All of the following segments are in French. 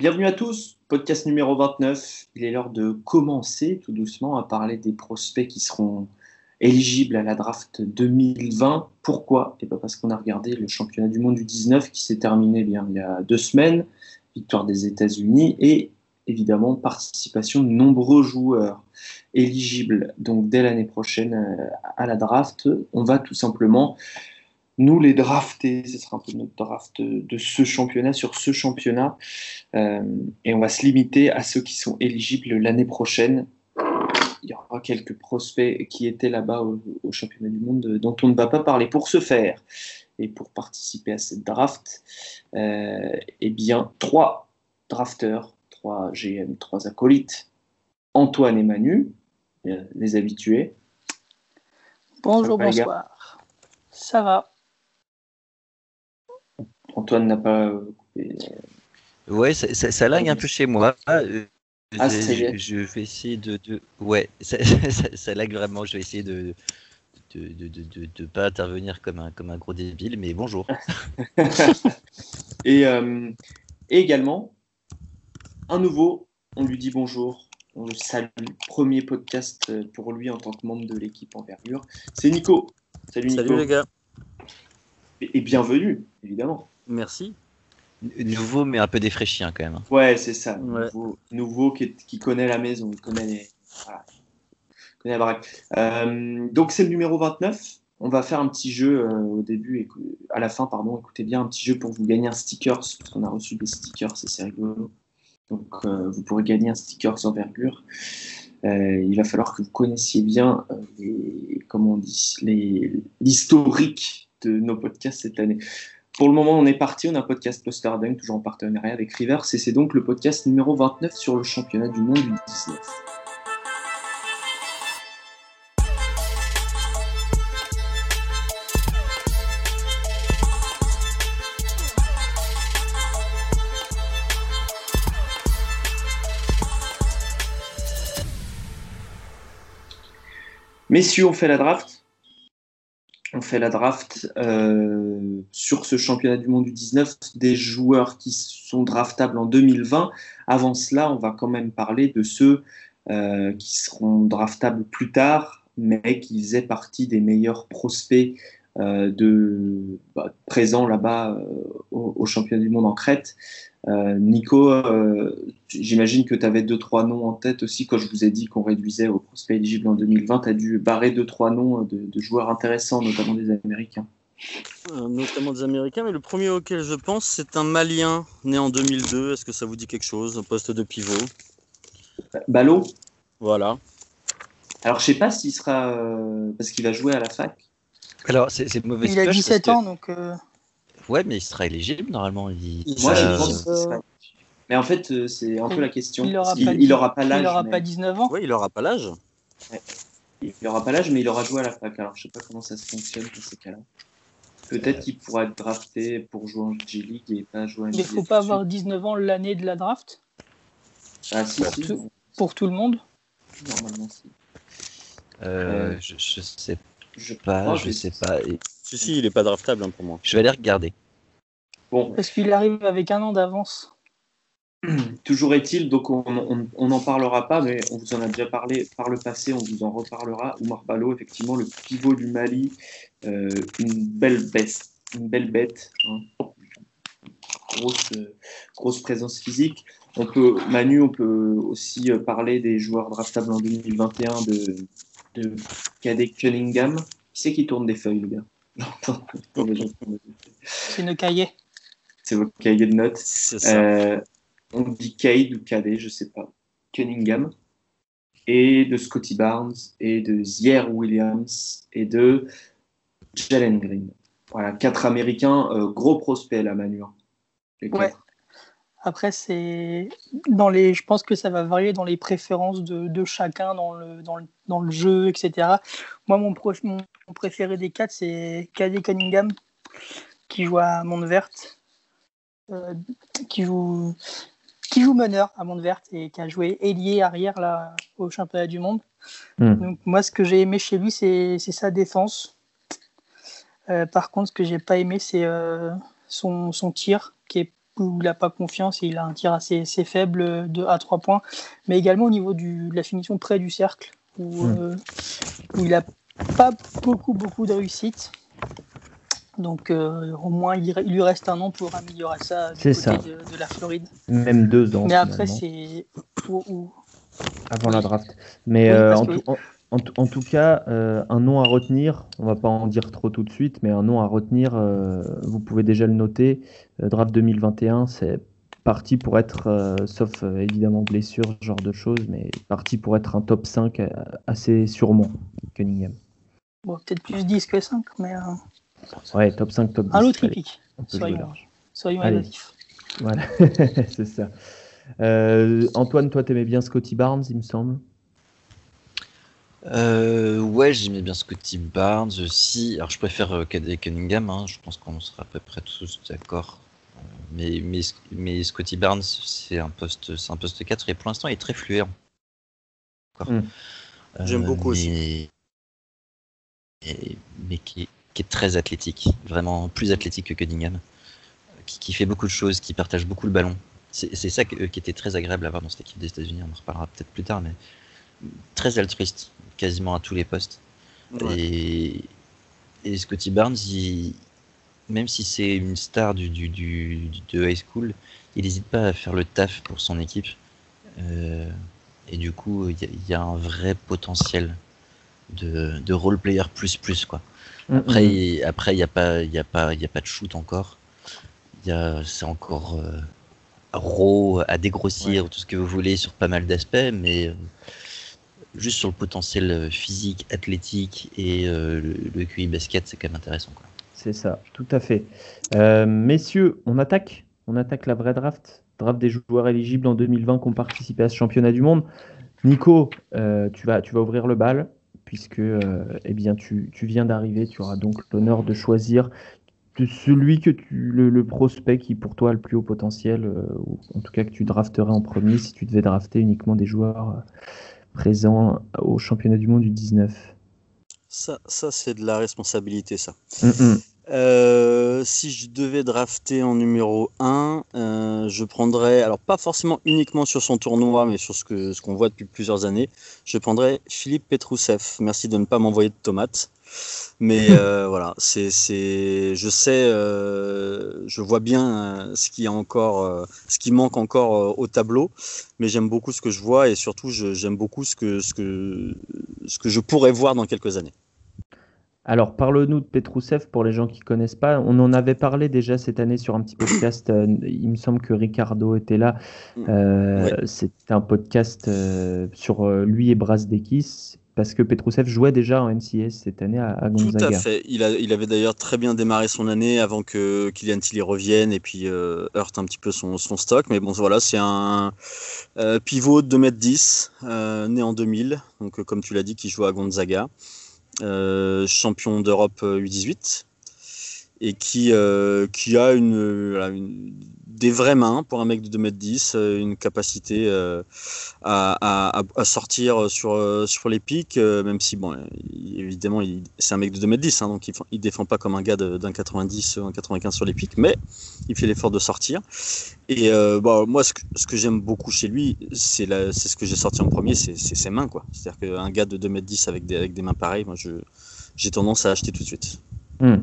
Bienvenue à tous, podcast numéro 29. Il est l'heure de commencer tout doucement à parler des prospects qui seront éligibles à la draft 2020. Pourquoi? Et pas parce qu'on a regardé le championnat du monde du 19 qui s'est terminé bien il y a deux semaines, victoire des États-Unis et évidemment participation de nombreux joueurs éligibles donc dès l'année prochaine euh, à la draft. On va tout simplement nous les drafter, ce sera un peu notre draft de ce championnat sur ce championnat, euh, et on va se limiter à ceux qui sont éligibles l'année prochaine. Il y aura quelques prospects qui étaient là-bas au, championnat du monde dont on ne va pas parler. Pour ce faire et pour participer à cette draft, euh, eh bien, trois drafteurs, trois GM, trois acolytes, Antoine et Manu, euh, les habitués. Bonjour, bonsoir. Ça va Antoine n'a pas coupé. Ouais, ça, ça, ça un peu chez moi. Euh, ah, je, je, vais essayer de, de... ouais, ça, ça, lag vraiment. Je vais essayer de de de, de, de, pas intervenir comme un comme un gros débile, mais bonjour. et, euh, et, également un nouveau. On lui dit bonjour. On le salue. Premier podcast pour lui en tant que membre de l'équipe Envergure. C'est Nico. Salut Nico. Salut les gars. et bienvenue, évidemment. Merci. Nouveau, mais un peu défraîchi hein, quand même. Hein. Ouais, c'est ça. Nouveau, qui, qui, connaît la maison, il connaît les. Connaît la euh, donc, c'est le numéro 29. On va faire un petit jeu euh, au début, et à la fin, pardon. Écoutez bien, un petit jeu pour vous gagner un sticker, parce qu'on a reçu des stickers, c'est rigolo. Donc, euh, vous pourrez gagner un sticker sans envergure. il va falloir que vous connaissiez bien les, comment on dit, l'historique de nos podcasts cette année. Pour le moment, on est parti, on a un podcast Poster Dunk, toujours en partenariat avec Rivers, et c'est donc le podcast numéro 29 sur le championnat du monde du 19. Messieurs, on fait la draft la draft euh, sur ce championnat du monde du 19 des joueurs qui sont draftables en 2020. Avant cela, on va quand même parler de ceux euh, qui seront draftables plus tard, mais qui faisaient partie des meilleurs prospects de bah, présents là-bas au, au, championnat du monde en Crète. Euh, Nico, euh, j'imagine que tu avais deux trois noms en tête aussi quand je vous ai dit qu'on réduisait aux prospects éligibles en 2020. Tu as dû barrer deux trois noms de, joueurs intéressants, notamment des Américains. Euh, notamment des Américains, mais le premier auquel je pense, c'est un Malien né en 2002. Est-ce que ça vous dit quelque chose Un poste de pivot? Ballot? Voilà. Alors je sais pas s'il sera. parce qu'il va jouer à la fac. Alors c'est mauvais Il a 17 ans, donc. Ouais, mais il sera éligible normalement. Moi, je pense Mais en fait, euh, c'est un peu la question. Il n'aura pas, l'âge. Il n'aura pas 19 ans. Oui, il n'aura pas l'âge. Il n'aura pas l'âge, mais il aura joué à la fac. Alors, je sais pas comment ça se fonctionne dans ces cas-là. Peut-être qu'il pourra être drafté pour jouer en G-League et pas jouer en Mais il ne faut pas avoir 19 ans l'année de la draft ah, si, pour, si. Tout, pour, tout, le monde Normalement, si. Euh, je, je sais je pas, je sais pas. Si, si, il n'est pas draftable hein, pour moi. Je vais aller regarder. Bon. Parce qu'il arrive avec un an d'avance? Toujours est-il, donc on n'en parlera pas, mais on vous en a déjà parlé par le passé, on vous en reparlera. Oumar Balo, effectivement, le pivot du Mali, euh, une belle bête, une belle bête, hein. grosse, grosse présence physique. On peut, Manu, on peut aussi parler des joueurs draftables en 2021 de, de Cadet Cunningham. Qui c'est qui tourne des feuilles, le gars C'est une cahier. C'est votre cahier de notes. Euh, on dit Cade ou Cadet, je sais pas. Cunningham. Et de Scotty Barnes, et de Zier Williams, et de Jalen Green. Voilà, quatre Américains, euh, gros prospects là, Manu. Hein, ouais. Après, c'est dans les, je pense que ça va varier dans les préférences de, chacun dans le, dans le, jeu, etc. Moi, mon, mon préféré des quatre, c'est Caddy Cunningham, qui joue à Montverte, euh, qui joue qui joue meneur à Montverte et qui a joué ailier arrière là au championnat du monde. Hmm. Donc moi, ce que j'ai aimé chez lui, c'est sa défense. Euh, par contre, ce que j'ai pas aimé, c'est euh, son, son, tir qui est où il n'a pas confiance et il a un tir assez, faible de, à 3 points, mais également au niveau du, de la finition près du cercle, où, hmm. euh, où il n'a pas beaucoup, beaucoup de réussite. Donc euh, au moins, il, lui reste un an pour améliorer ça du côté ça. De, la Floride. Même deux ans. Mais après, c'est... Avant la draft. Mais euh, en, tout, en, tout, cas, euh, un nom à retenir, on va pas en dire trop tout de suite, mais un nom à retenir, vous pouvez déjà le noter, draft 2021, c'est parti pour être, sauf évidemment blessure, ce genre de choses, mais parti pour être un top 5 assez sûrement, Cunningham. Bon, peut-être plus 10 que 5, mais... Ouais, top 5, top 10. Un autre épique. Soyons, soyons Voilà, c'est ça. Euh, Antoine, toi, t'aimais bien Scotty Barnes, il me semble? Euh, Ouais, j'aimais bien Scotty Barnes aussi. Alors, je préfère euh, Cunningham, hein. je pense qu'on sera à peu près tous d'accord. Euh, mais, mais, mais Scotty Barnes, c'est un, poste, un poste 4 et pour l'instant, il est très fluide. Hmm. J'aime beaucoup aussi. mais qui, qui est très athlétique, vraiment plus athlétique que Cunningham, qui, fait beaucoup de choses, qui partage beaucoup le ballon. C'est ça qui était très agréable à voir dans cette équipe des États-Unis, on en reparlera peut-être plus tard, mais très altruiste, quasiment à tous les postes. Et, Scotty Barnes, même si c'est une star du, du, du, de high school, il n'hésite pas à faire le taf pour son équipe. Euh, et du coup, il y, a un vrai potentiel de, de role player plus plus quoi. Mm, après, mm. après, il n'y a pas, il a pas, il a pas de shoot encore. Il c'est encore euh, raw à dégrossir, tout ce que vous voulez sur pas mal d'aspects, mais euh, juste sur le potentiel euh, physique, athlétique et le, QI basket, c'est quand même intéressant. C'est ça, tout à fait. messieurs, on attaque, on attaque la vraie draft, draft des joueurs éligibles en 2020 qui ont participé à ce championnat du monde. Nico, tu vas, ouvrir le bal puisque euh, eh bien, tu, viens d'arriver. Tu auras donc l'honneur de choisir celui que tu, le, prospect qui pour toi a le plus haut potentiel, euh, ou en tout cas que tu drafterais en premier si tu devais drafter uniquement des joueurs euh, présents au championnat du monde du 19. Ça, ça c'est de la responsabilité, ça. Mm, mm. Euh, si je devais drafter en numéro 1, euh, je prendrais, alors pas forcément uniquement sur son tournoi, mais sur ce qu'on ce qu'on voit depuis plusieurs années, je prendrais Philippe Petrousev. Merci de ne pas m'envoyer de tomates. Mais euh, voilà, c'est, c'est, je sais, je vois bien ce qui, encore, ce qui manque encore au tableau, mais j'aime beaucoup ce que je vois et surtout j'aime beaucoup ce que, ce, que, ce que je pourrais voir dans quelques années. Alors, parle-nous de Petrousev pour les gens qui ne connaissent pas. On en avait parlé déjà cette année sur un petit podcast. Euh, il me semble que Ricardo était là. Mm. Euh, C'était un podcast euh, sur lui et Brasdekis parce que Petrousev jouait déjà en NCS cette année à, Gonzaga. Tout à fait. Il, avait d'ailleurs très bien démarré son année avant que Kylian Tilly revienne et puis heurte un petit peu son, stock. Mais bon, voilà, c'est un pivot de 2m10, né en 2000. Donc, comme tu l'as dit, qui joue à Gonzaga. Euh, champion d'Europe U18 euh, et qui, euh, qui a une, des vraies mains pour un mec de 2m10, une capacité à, à, sortir sur, sur les pics, même si, bon, évidemment, c'est un mec de 2m10, hein, donc il, il défend pas comme un gars d'un 90, un 95 sur les pics, mais il fait l'effort de sortir. Et moi, ce que, que j'aime beaucoup chez lui, c'est ce que j'ai sorti en premier, c'est ses mains. C'est-à-dire qu'un gars de 2m10 avec des, avec des mains pareilles, moi, j'ai tendance à acheter tout de suite. Hmm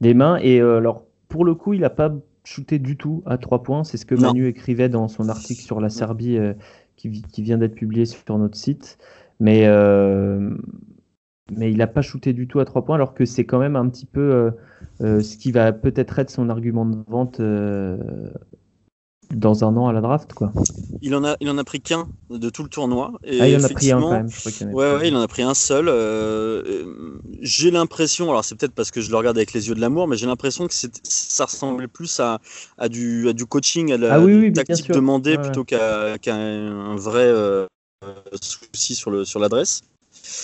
des mains. Et euh, alors, pour le coup, il n'a pas shooté du tout à trois points. C'est ce que Manu écrivait dans son article sur la Serbie euh, qui, vient d'être publié sur notre site. Mais, euh, mais il n'a pas shooté du tout à trois points, alors que c'est quand même un petit peu ce qui va peut-être être son argument de vente dans un an à la draft quoi. Il en a il en a pris qu'un de tout le tournoi et ah, il en a pris un quand même. ouais, il en a pris un seul. Euh, j'ai l'impression, alors c'est peut-être parce que je le regarde avec les yeux de l'amour, mais j'ai l'impression que ça ressemblait plus à, à, du, à du coaching, à la ah tactique demandée plutôt qu'à un vrai euh, souci sur le sur l'adresse.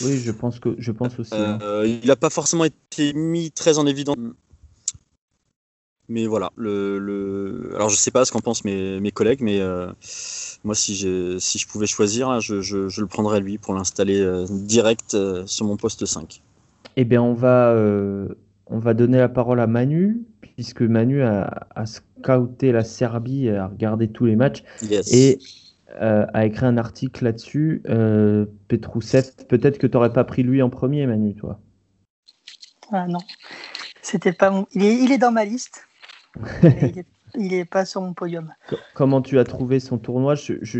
Oui, je pense que je pense aussi. Hein. Euh, il n'a pas forcément été mis très en évidence mais voilà, le, alors je sais pas ce qu'en pensent mes, mes, collègues, mais euh, moi si, si je pouvais choisir, je, je, le prendrais lui pour l'installer euh, direct euh, sur mon poste 5. Eh bien on va, on va donner la parole à Manu, puisque Manu a, scouté la Serbie, a regardé tous les matchs et euh, a écrit un article là-dessus. Euh, Petrousev, peut-être que tu n'aurais pas pris lui en premier, Manu, toi? Ah non, c'était pas mon... il, est, il est dans ma liste. Il n'est pas sur mon podium. Comment tu as trouvé son tournoi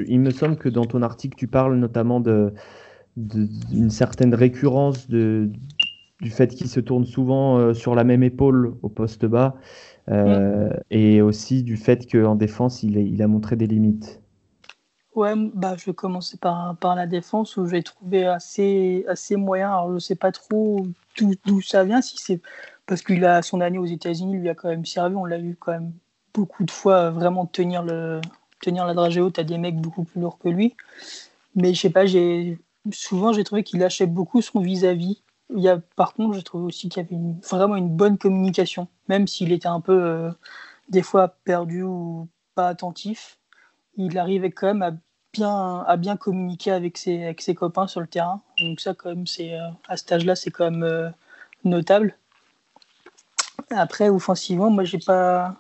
Il me semble que dans ton article, tu parles notamment de, d'une certaine récurrence de, du fait qu'il se tourne souvent euh, sur la même épaule au poste bas euh, et aussi du fait qu'en défense, il, il, a montré des limites. Ouais, bah, je vais commencer par, par la défense où j'ai trouvé assez, assez moyen. Alors, je ne sais pas trop d'où ça vient, si c'est parce qu'il a son année aux États-Unis, lui a quand même servi. On l'a vu quand même beaucoup de fois vraiment tenir, le, tenir la dragée haute à des mecs beaucoup plus lourds que lui. Mais je sais pas, j'ai souvent j'ai trouvé qu'il lâchait beaucoup son vis-à-vis. Il y a, par contre, j'ai trouvé aussi qu'il y avait vraiment une bonne communication, même s'il était un peu euh, des fois perdu ou pas attentif. Il arrivait quand même à bien, à bien communiquer avec ses, avec ses copains sur le terrain. Donc ça, quand même, c'est euh, à cet âge-là, c'est quand même euh, notable. Après, offensivement, moi, j'ai pas.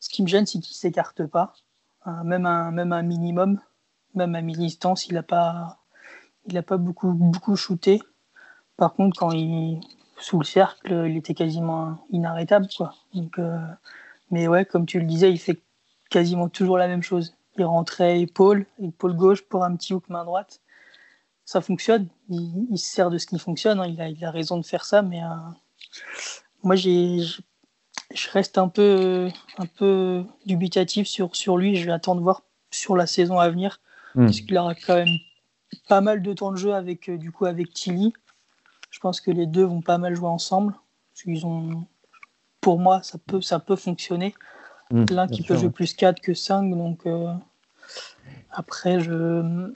Ce qui me gêne, c'est qu'il s'écarte pas, même un, même un minimum, même à mi-distance, il n'a pas, il a pas beaucoup, beaucoup shooté. Par contre, quand il sous le cercle, il était quasiment inarrêtable. Quoi. Donc, euh, mais ouais, comme tu le disais, il fait quasiment toujours la même chose. Il rentrait épaule, épaule gauche pour un petit hook main droite. Ça fonctionne. Il, se sert de ce qui fonctionne. Hein. Il, a, il, a, raison de faire ça. Mais euh, moi, j'ai, je reste un peu, un peu dubitatif sur, sur lui. Je vais attendre de voir sur la saison à venir. Hmm. Parce qu'il aura quand même pas mal de temps de jeu avec, euh, du coup, avec Tilly. Je pense que les deux vont pas mal jouer ensemble. Ils ont, pour moi, ça peut, ça peut fonctionner. Mmh, L'un qui peut jouer plus 4 que 5. Donc euh, après, je.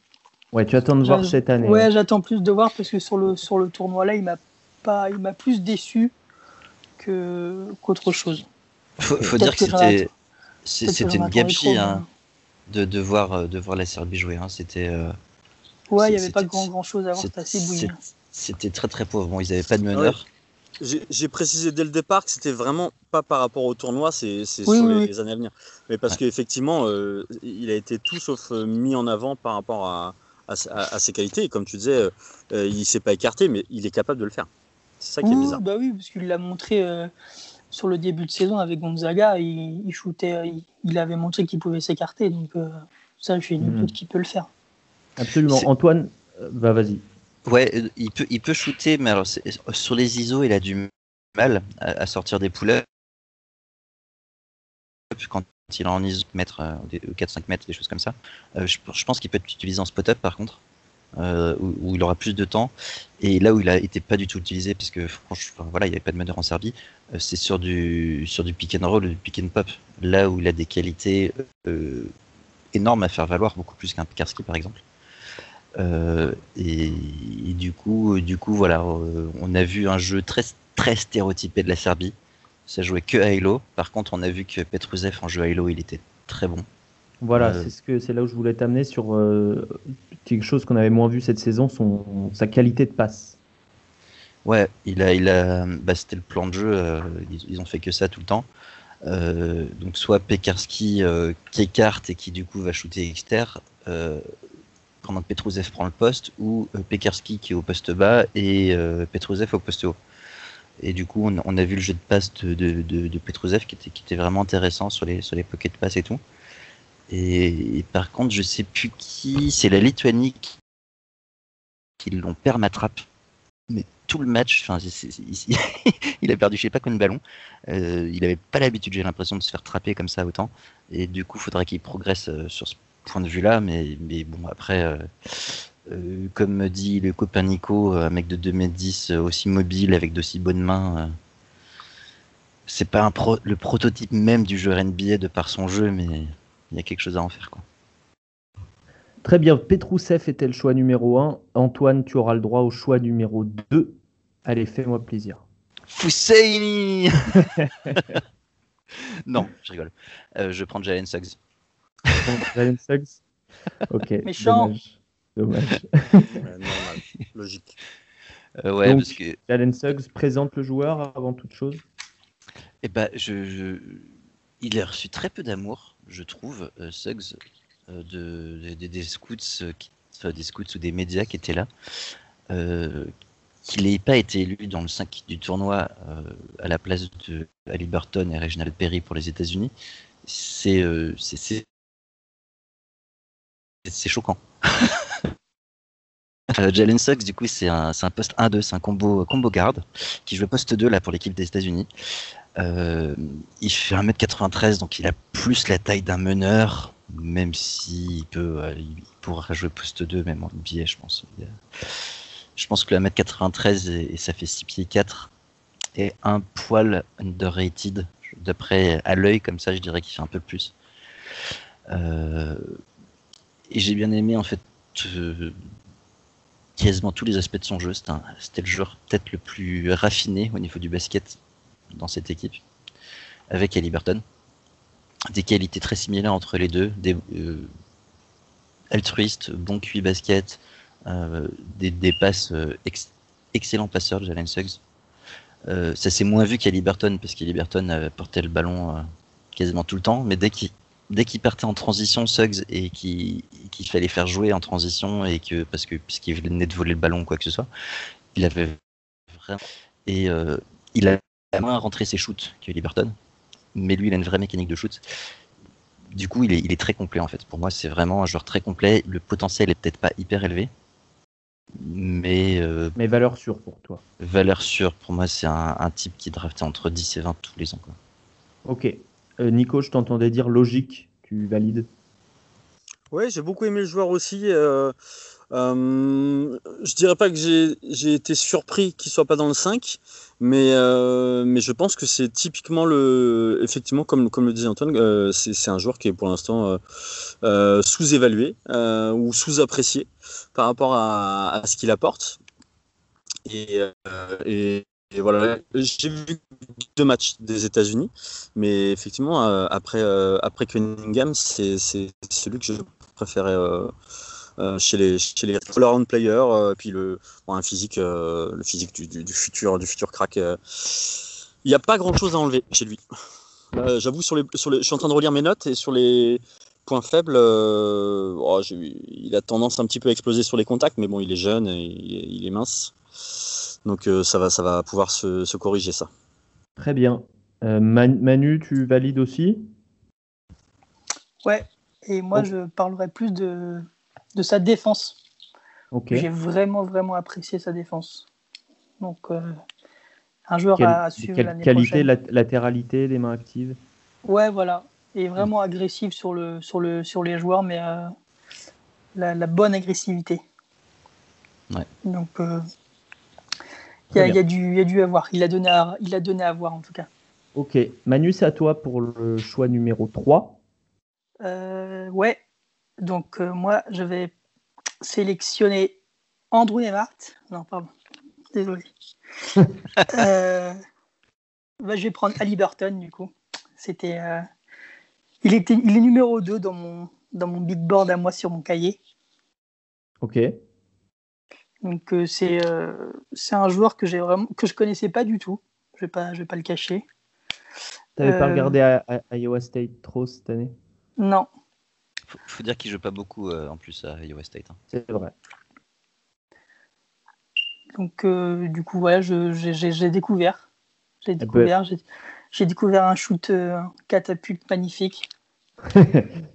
Ouais, tu attends de voir cette année. Ouais, j'attends plus de voir parce que sur le, sur le tournoi là, il m'a pas, il m'a plus déçu que qu'autre chose. Faut, faut dire que c'était, c'était une gabegie hein, de, de, voir, euh, de voir la Serbie jouer. Hein. C'était. Euh, ouais, il n'y avait pas grand, grand chose à voir, c'était assez bouillant. C'était très très pauvre. Bon, ils n'avaient pas de meneur. J'ai précisé dès le départ que c'était vraiment pas par rapport au tournoi, c'est sur les, années à venir. Mais parce qu'effectivement, euh, il a été tout sauf euh, mis en avant par rapport à, à, ses qualités. Et comme tu disais, euh, euh il s'est pas écarté, mais il est capable de le faire. C'est ça qui est bizarre. Bah oui, parce qu'il l'a montré sur le début de saison avec Gonzaga. Il, il shootait, il, avait montré qu'il pouvait s'écarter. Donc ça, je suis une mmh. qui peut le faire. Absolument. Antoine, bah vas-y. Ouais, euh, il peut, il peut shooter, mais alors sur les ISO, il a du mal à, sortir des pull quand il est en ISO, mettre 4-5 mètres, des choses comme ça. Euh, je, pense qu'il peut être utilisé en spot-up par contre, euh, où, il aura plus de temps. Et là où il a été pas du tout utilisé, parce que franchement, voilà, il n'y avait pas de meneur en Serbie, c'est sur du, sur du pick and roll, du pick and pop, là où il a des qualités énormes à faire valoir, beaucoup plus qu'un Pikarski par exemple. Euh, et, du coup, du coup, voilà, euh, on a vu un jeu très très stéréotypé de la Serbie. Ça jouait que Halo. Par contre, on a vu que Petruzev en jeu Halo, il était très bon. Voilà, euh, c'est ce que c'est là où je voulais t'amener sur quelque chose qu'on avait moins vu cette saison, son sa qualité de passe. Ouais, il a, il a, bah, c'était le plan de jeu. ils, ont fait que ça tout le temps. donc soit Pekarski qui écarte et qui du coup va shooter exter, pendant que Petrouzev prend le poste, ou euh, Pekarski qui est au poste bas et euh, Petrouzev au poste haut. Et du coup, on, a vu le jeu de passe de, de, Petrouzev qui était, qui était vraiment intéressant sur les, sur les pocket pass et tout. Et, par contre, je sais plus qui, c'est la Lituanie qui, l'ont permatrape. Mais tout le match, il a perdu je sais pas combien de ballons. Euh, il avait pas l'habitude, j'ai l'impression, de se faire trapper comme ça autant. Et du coup, il faudrait qu'il progresse sur ce point de vue-là, mais, mais bon, après, euh, euh, comme dit le copain Nico, un mec de 2m10 euh, aussi mobile, avec d'aussi bonnes mains, c'est pas le prototype même du jeu NBA de par son jeu, mais il y a quelque chose à en faire. Quoi. Très bien, Petrousev était le choix numéro 1. Antoine, tu auras le droit au choix numéro 2. Allez, fais-moi plaisir. Fousseini Non, je rigole. je prends Jalen Suggs. Jalen Suggs Ok. Méchant. Dommage. normal. Logique. ouais, parce que... Jalen Suggs présente le joueur avant toute chose Eh ben, je, il a reçu très peu d'amour, je trouve, Suggs, de, des scouts, des scouts ou des médias qui étaient là. qu'il n'ait pas été élu dans le 5 du tournoi à la place de Ali Burton et Reginald Perry pour les États-Unis, c'est c'est choquant. Euh, Jalen Suggs, du coup, c'est un, un, poste 1-2, c'est un combo, combo garde qui joue poste 2 là pour l'équipe des États-Unis. Euh, il fait 1m93, donc il a plus la taille d'un meneur, même s'il peut, euh, il pourra jouer poste 2, même en NBA, je pense. Je pense que le 1m93 et, ça fait 6 pieds 4 et un poil underrated. D'après à l'œil, comme ça, je dirais qu'il fait un peu plus. Euh, et j'ai bien aimé en fait quasiment tous les aspects de son jeu. C'était le joueur peut-être le plus raffiné au niveau du basket dans cette équipe, avec Ali Burton. Des qualités très similaires entre les deux, des euh, altruistes, bon QI basket, euh, des, des, passes excellents passeurs de Jalen Suggs. ça s'est moins vu qu'Ali Burton parce qu'Ali Burton portait le ballon quasiment tout le temps, mais dès qu'il dès qu'il partait en transition, Suggs, et qu'il fallait faire jouer en transition, et que parce que puisqu'il venait de voler le ballon ou quoi que ce soit, il avait vraiment et euh, il a moins rentré ses shoots que Liberton, mais lui il a une vraie mécanique de shoot. Du coup, il est, il est très complet en fait. Pour moi, c'est vraiment un joueur très complet. Le potentiel est peut-être pas hyper élevé, mais euh, mais valeur sûre pour toi. Valeur sûre pour moi, c'est un, un, type qui draftait entre 10 et 20 tous les ans. Quoi. Ok, euh, Nico, je t'entendais dire logique, tu valides? Oui, j'ai beaucoup aimé le joueur aussi. Euh, euh, je dirais pas que j'ai été surpris qu'il soit pas dans le 5, mais, euh, mais je pense que c'est typiquement le. Effectivement, comme, comme le disait Antoine, c'est un joueur qui est pour l'instant sous-évalué ou sous-apprécié par rapport à, ce qu'il apporte. Et, voilà, j'ai vu deux matchs des États-Unis, mais effectivement, euh, après, euh, après Cunningham, c'est celui que je préférais euh, chez les, chez les all-around players, puis le, un physique, le physique du, du, futur, du futur crack. Il n'y a pas grand-chose à enlever chez lui. J'avoue, sur les, sur les, je suis en train de relire mes notes et sur les points faibles, oh, il a tendance un petit peu à exploser sur les contacts, mais bon, il est jeune et il est mince. Donc euh, ça, va, ça va pouvoir se, corriger ça. Très bien. Euh, Manu, tu valides aussi? Ouais, et moi je parlerai plus de, de sa défense. J'ai vraiment, vraiment apprécié sa défense. Donc, euh, un joueur à, suivre l'année Qualité, latéralité, les mains actives Ouais, voilà. Et vraiment agressif sur, le, sur, le, sur les joueurs, mais la, la, bonne agressivité. Ouais. Donc, il y, a, il, y a y, a, dû, avoir. Il a, donné à, il a donné à voir en tout cas. Ok. Manu, c'est à toi pour le choix numéro 3. Euh, ouais. Donc, euh, moi, je vais sélectionner Andrew Nemart. Non, pardon. Désolé. euh, bah, je vais prendre Ali Burton, du coup. C'était. Euh, il, était, il est numéro 2 dans mon, dans mon big board à moi sur mon cahier. Ok. Donc c'est c'est un joueur que j'ai vraiment que je connaissais pas du tout. Je vais pas je vais pas le cacher. T'avais pas euh, regardé à, Iowa State trop cette année? Non. Faut, faut dire qu'il joue pas beaucoup en plus à Iowa State. Hein. C'est vrai. Donc du coup voilà, j'ai découvert, j'ai découvert, j'ai découvert un shoot catapulte magnifique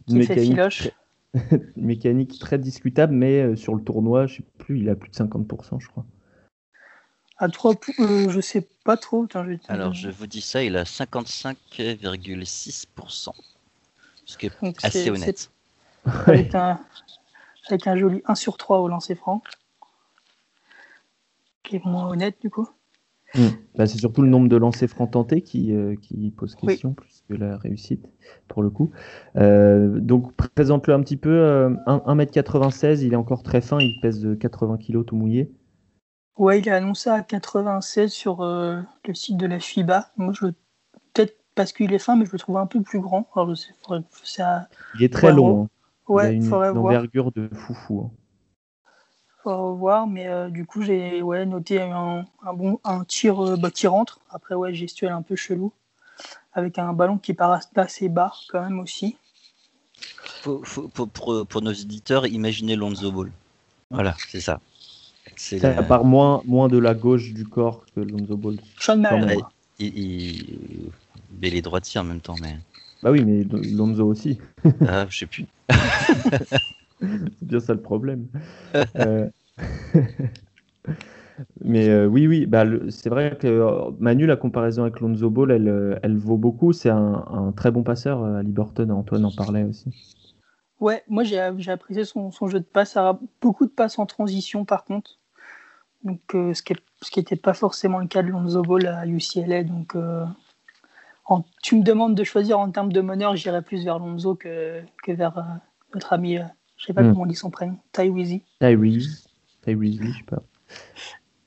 qui fait filoche. mécanique très discutable, mais euh, sur le tournoi, je sais plus, il a plus de 50%, je crois. À 3 euh, je sais pas trop. Alors, je vous dis ça, il a 55,6%. Ce qui est assez honnête. Avec, un, avec un joli 1 sur 3 au lancer franc. Qui est moins honnête, du coup. Hmm. Bah, c'est surtout le nombre de lancers francs tentés qui, euh, qui pose question, plus que la réussite, pour le coup. Euh, donc, présente-le un petit peu. Euh, 1m96, il est encore très fin, il pèse 80 kg tout mouillé. Ouais, il est annoncé à 96 sur euh, le site de la FIBA. Moi, je peut-être parce qu'il est fin, mais je le trouve un peu plus grand. Alors, je Il est très long. Hein. Ouais, il a une, envergure de foufou. Hein. Faut voir, mais euh, du coup, j'ai ouais, noté un, bon un tir euh, bah, qui rentre. Après, ouais, gestuel un peu chelou. Avec un ballon qui part assez bas, quand même aussi. pour, nos éditeurs, imaginez Lonzo Ball. Voilà, c'est ça. C'est ça part moins, moins de la gauche du corps que Lonzo Ball. Sean il, il, il, est droitier en même temps, mais. Bah oui, mais Lonzo aussi. ah, je sais plus. c'est bien ça le problème. Euh, mais euh, oui, oui, bah, c'est vrai que euh, Manu, la comparaison avec Lonzo Ball, elle, elle vaut beaucoup. C'est un, très bon passeur à Liberton. Antoine en parlait aussi. Ouais, moi j'ai apprécié son, jeu de passe. a beaucoup de passes en transition par contre. Donc, ce qui n'était pas forcément le cas de Lonzo Ball à UCLA. Donc, tu me demandes de choisir en termes de meneur, j'irais plus vers Lonzo que, que vers notre ami je sais pas hmm. comment on dit son prénom. Tyrese. Tyrese. Tyrese, je sais pas.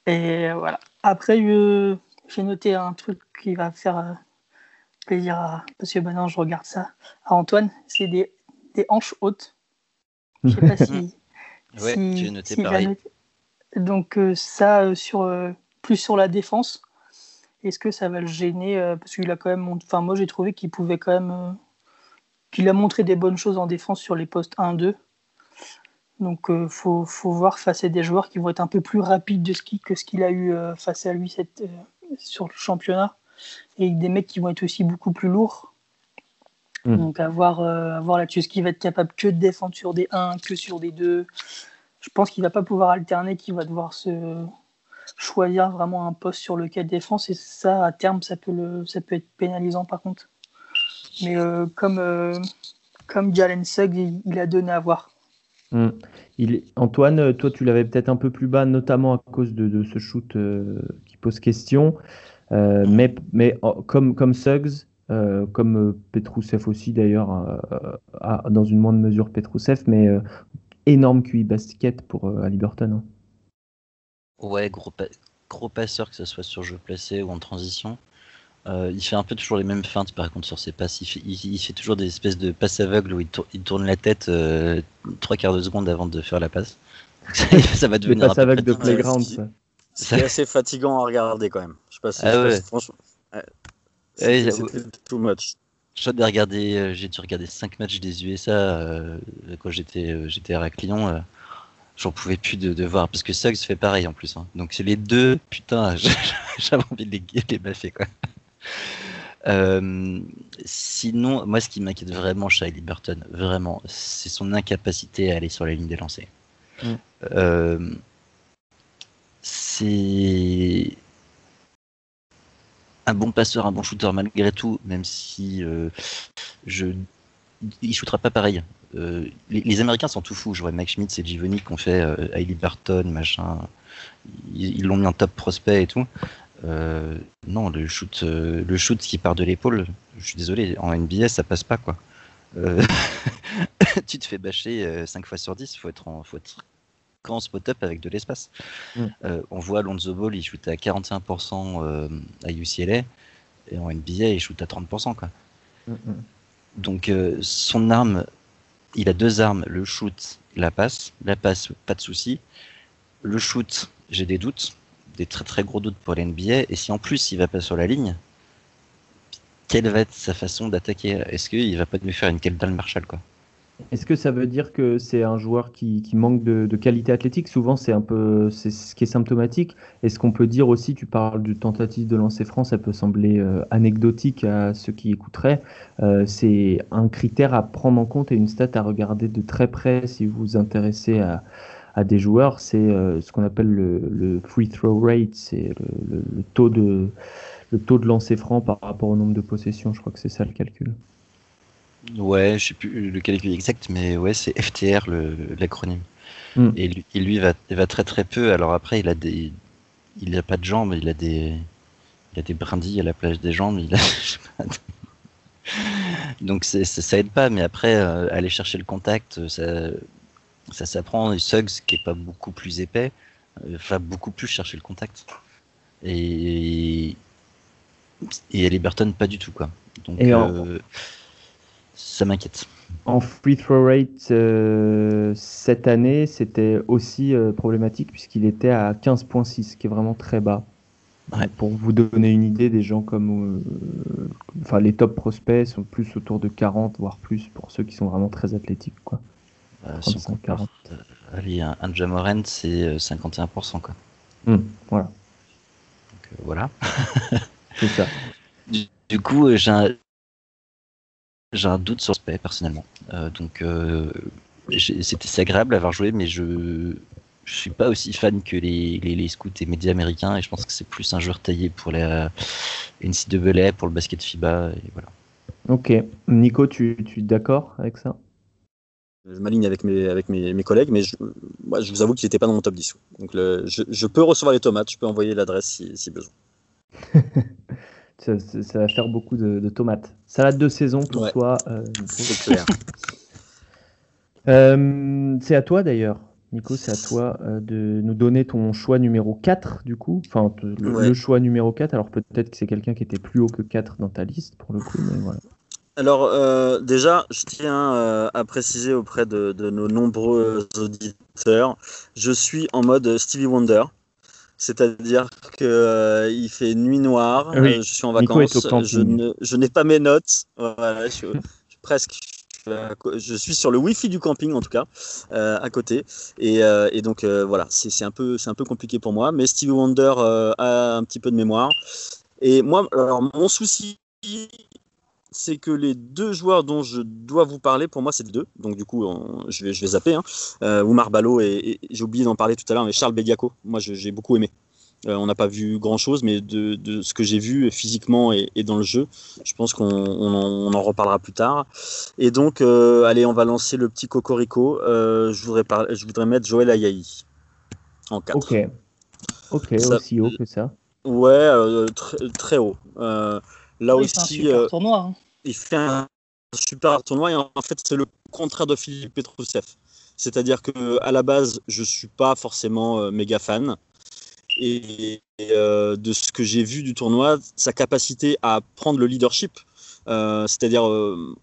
Et voilà. Après, j'ai noté un truc qui va faire euh, plaisir à. Parce que maintenant, je regarde ça. À Antoine, c'est des, des hanches hautes. Je sais pas si. ouais, j'ai noté pareil. Donc, euh, ça, euh, sur, plus sur la défense. Est-ce que ça va le gêner Parce qu'il a quand même. Enfin, moi, j'ai trouvé qu'il pouvait quand même. qu'il a montré des bonnes choses en défense sur les postes 1-2. Donc il euh, faut, voir face à des joueurs qui vont être un peu plus rapides de ski que ce qu'il a eu euh, face à lui cette, euh, sur le championnat. Et des mecs qui vont être aussi beaucoup plus lourds. Hmm. Donc à voir, là-dessus, ce qu'il va être capable que de défendre sur des 1, que sur des 2. Je pense qu'il va pas pouvoir alterner, qu'il va devoir se choisir vraiment un poste sur lequel défense. Et ça, à terme, ça peut, le, ça peut être pénalisant par contre. Mais comme, comme Jalen Suggs, il a donné à voir. Hmm. Il... Antoine, toi, tu l'avais peut-être un peu plus bas, notamment à cause de, ce shoot euh, qui pose question. Euh, mais mais oh, comme, comme Suggs, euh, comme Petrousev aussi d'ailleurs, dans une moindre mesure Petrousev, mais énorme QI basket pour Aliberton. Hein. Ouais, gros, gros passeur, que ce soit sur jeu placé ou en transition. Euh, il fait un peu toujours les mêmes feintes par contre sur ses passes. Il fait, toujours des espèces de passes aveugles où il, tourne, la tête euh, trois quarts de seconde avant de faire la passe. ça va devenir. Des passes aveugles de playground. C'est assez fatigant à regarder quand même. Je sais pas si, ah franchement. Ouais, too much. J'ai regardé, euh, j'ai dû regarder 5 matchs des USA quand j'étais à Lyon. J'en pouvais plus de, voir parce que Suggs fait pareil en plus. Hein. Donc c'est les deux, putain, j'avais envie de les, les baffer quoi. Euh, sinon, moi, ce qui m'inquiète vraiment chez Burton, vraiment, c'est son incapacité à aller sur la ligne des lancers. Mm. Euh, c'est un bon passeur, un bon shooter malgré tout, même si euh, je il shootera pas pareil. les, Américains sont tout fous. Je vois Mike Schmidt et Givoni qui ont fait euh, Burton, machin. Ils l'ont mis en top prospect et tout. Euh, non, le shoot, euh, le shoot qui part de l'épaule, je suis désolé, en NBA ça passe pas quoi. Euh, tu te fais bâcher 5 fois sur 10, faut être en, faut être grand spot-up avec de l'espace. Mm. on voit Lonzo Ball, il shoot à 41% à UCLA et en NBA il shoot à 30% quoi. Mm, mm. Donc son arme, il a deux armes, le shoot, la passe. La passe, pas de souci. Le shoot, j'ai des doutes des très très gros doutes pour l'NBA. Et si en plus il va pas sur la ligne, quelle va être sa façon d'attaquer? Est-ce qu'il va pas nous faire une Kendall Marshall quoi? Est-ce que ça veut dire que c'est un joueur qui, manque de, qualité athlétique? Souvent, c'est un peu c'est ce qui est symptomatique. Est-ce qu'on peut dire aussi, tu parles du tentative de lancer France, ça peut sembler euh, anecdotique à ceux qui écouteraient. Euh, c'est un critère à prendre en compte et une stat à regarder de très près si vous vous intéressez à, à des joueurs, c'est euh, ce qu'on appelle le, free throw rate, c'est le, taux de le taux de lancer franc par rapport au nombre de possessions. Je crois que c'est ça le calcul. Ouais, je sais plus le calcul exact, mais ouais, c'est FTR l'acronyme. Hmm. Et lui, il va, il va très très peu. Alors après, il a des, il a pas de jambes, il a des, il a des brindilles à la plage des jambes. Il a, Donc ça, ça aide pas, mais après euh, aller chercher le contact, ça, ça s'apprend. Et Suggs, qui est pas beaucoup plus épais, euh, va beaucoup plus chercher le contact. Et, et Burton pas du tout, quoi. Donc, euh, ça m'inquiète. En free throw rate, euh, cette année, c'était aussi euh, problématique puisqu'il était à 15.6, qui est vraiment très bas. Pour vous donner une idée, des gens comme. Euh, enfin, les top prospects sont plus autour de 40, voire plus, pour ceux qui sont vraiment très athlétiques. Quoi. 35, 40. Allez, un, un Jamoran, c'est 51%. Quoi. Hum, voilà. Donc, voilà. c'est ça. Du, coup, j'ai un, j'ai un doute sur ce paix personnellement. Euh, donc euh, c'est agréable d'avoir joué, mais je je suis pas aussi fan que les, les, scouts et médias américains et je pense que c'est plus un joueur taillé pour la NCAA, pour le basket FIBA et voilà. Ok, Nico, tu, tu es d'accord avec ça? Je m'aligne avec mes, avec mes, mes, collègues, mais je, moi, je vous avoue qu'il n'était pas dans mon top 10. Donc le, je, je, peux recevoir les tomates, je peux envoyer l'adresse si, si besoin. Ça, va faire beaucoup de, tomates. Salade de saison pour toi. Euh, c'est clair. Euh, c'est à toi d'ailleurs, Nico, c'est à toi euh, de nous donner ton choix numéro 4 du coup. Enfin, le, choix numéro 4. Alors peut-être que c'est quelqu'un qui était plus haut que 4 dans ta liste pour le coup, mais voilà. Alors déjà, je tiens à préciser auprès de, de, nos nombreux auditeurs, je suis en mode Stevie Wonder. C'est-à-dire qu'il euh, fait nuit noire, euh, je suis en vacances, je, n'ai pas mes notes, je, suis presque, je suis sur le Wi-Fi du camping en tout cas, euh, à côté, et, donc voilà, c'est un peu, c'est un peu compliqué pour moi, mais Stevie Wonder a un petit peu de mémoire, et moi, alors mon souci, c'est que les deux joueurs dont je dois vous parler, pour moi, c'est les deux. Donc, du coup, je, vais, je vais zapper. Hein. Oumar Balo et, j'ai oublié d'en parler tout à l'heure, mais Charles Bediaco, moi, j'ai beaucoup aimé. Euh, on n'a pas vu grand chose, mais de, ce que j'ai vu physiquement et, dans le jeu, je pense qu'on en, reparlera plus tard. Et donc, euh, allez, on va lancer le petit cocorico. je, voudrais je voudrais mettre Joël Ayaï en 4. Ok, ok, aussi haut que ça. Ouais, très, haut. là aussi. Un tournoi. Hein il fait un super tournoi et en fait c'est le contraire de Philippe Petrousev. C'est-à-dire que à la base je suis pas forcément euh, méga fan et, euh, de ce que j'ai vu du tournoi, sa capacité à prendre le leadership, euh, c'est-à-dire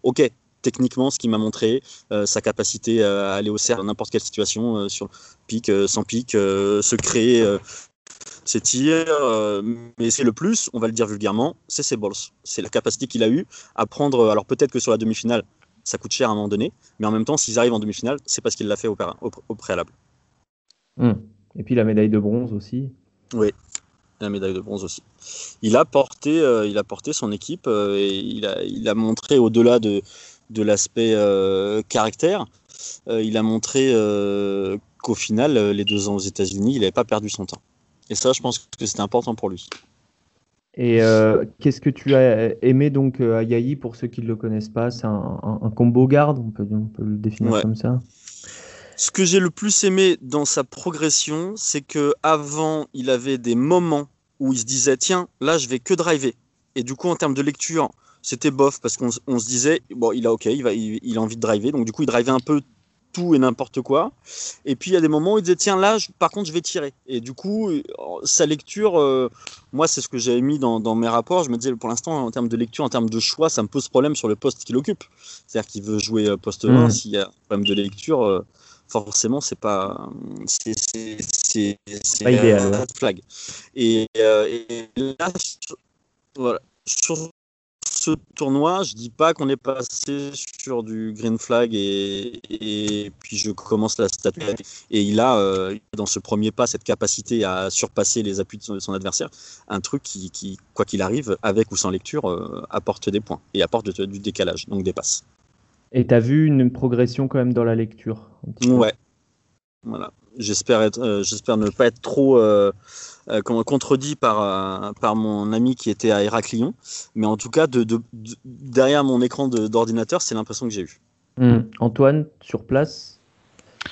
ok techniquement ce qu'il m'a montré, sa capacité à aller au cerf dans n'importe quelle situation sur pic, sans pic, se créer ses tirs, euh, mais c'est le plus, on va le dire vulgairement, c'est ses balls. C'est la capacité qu'il a eu à prendre. Alors peut-être que sur la demi-finale, ça coûte cher à un moment donné, mais en même temps, s'ils arrivent en demi-finale, c'est parce qu'il l'a fait au, préalable. Hmm. Et puis la médaille de bronze aussi. Oui, la médaille de bronze aussi. Il a porté, euh, il a porté son équipe euh, et il a, il a montré au-delà de, de l'aspect caractère, il a montré qu'au final, les deux ans aux États-Unis, il n'avait pas perdu son temps. Et ça, je pense que c'était important pour lui. Et euh, qu'est-ce que tu as aimé donc à Yahi pour ceux qui ne le connaissent pas C'est un, combo garde, on peut, on peut le définir comme ça? Ce que j'ai le plus aimé dans sa progression, c'est que avant, il avait des moments où il se disait tiens, là, je vais que driver. Et du coup, en termes de lecture, c'était bof parce qu'on se disait bon, il a ok, il, va, il, a envie de driver, donc du coup, il drivait un peu tout et n'importe quoi. Et puis il y a des moments où il disait tiens là, par contre je vais tirer. Et du coup, euh, sa lecture, euh, moi c'est ce que j'avais mis dans, mes rapports. Je me disais pour l'instant en termes de lecture, en termes de choix, ça me pose problème sur le poste qu'il occupe. C'est-à-dire qu'il veut jouer euh, poste 1, mmh. s'il y a problème de lecture. Forcément, c'est pas, c'est, idéal. Flag. Et, et là, voilà, sur ce tournoi, je dis pas qu'on est passé sur du green flag et, puis je commence la statuette. Et il a, euh, dans ce premier pas, cette capacité à surpasser les appuis de son, adversaire. Un truc qui, quoi qu'il arrive, avec ou sans lecture, euh, apporte des points et apporte du décalage, donc des passes. Et tu as vu une progression quand même dans la lecture Ouais. Voilà. J'espère, être, euh, j'espère ne pas être trop euh, contredit par, euh, par mon ami qui était à Héraclion. Mais en tout cas, de, derrière mon écran d'ordinateur, c'est l'impression que j'ai eue. Hmm. Antoine, sur place,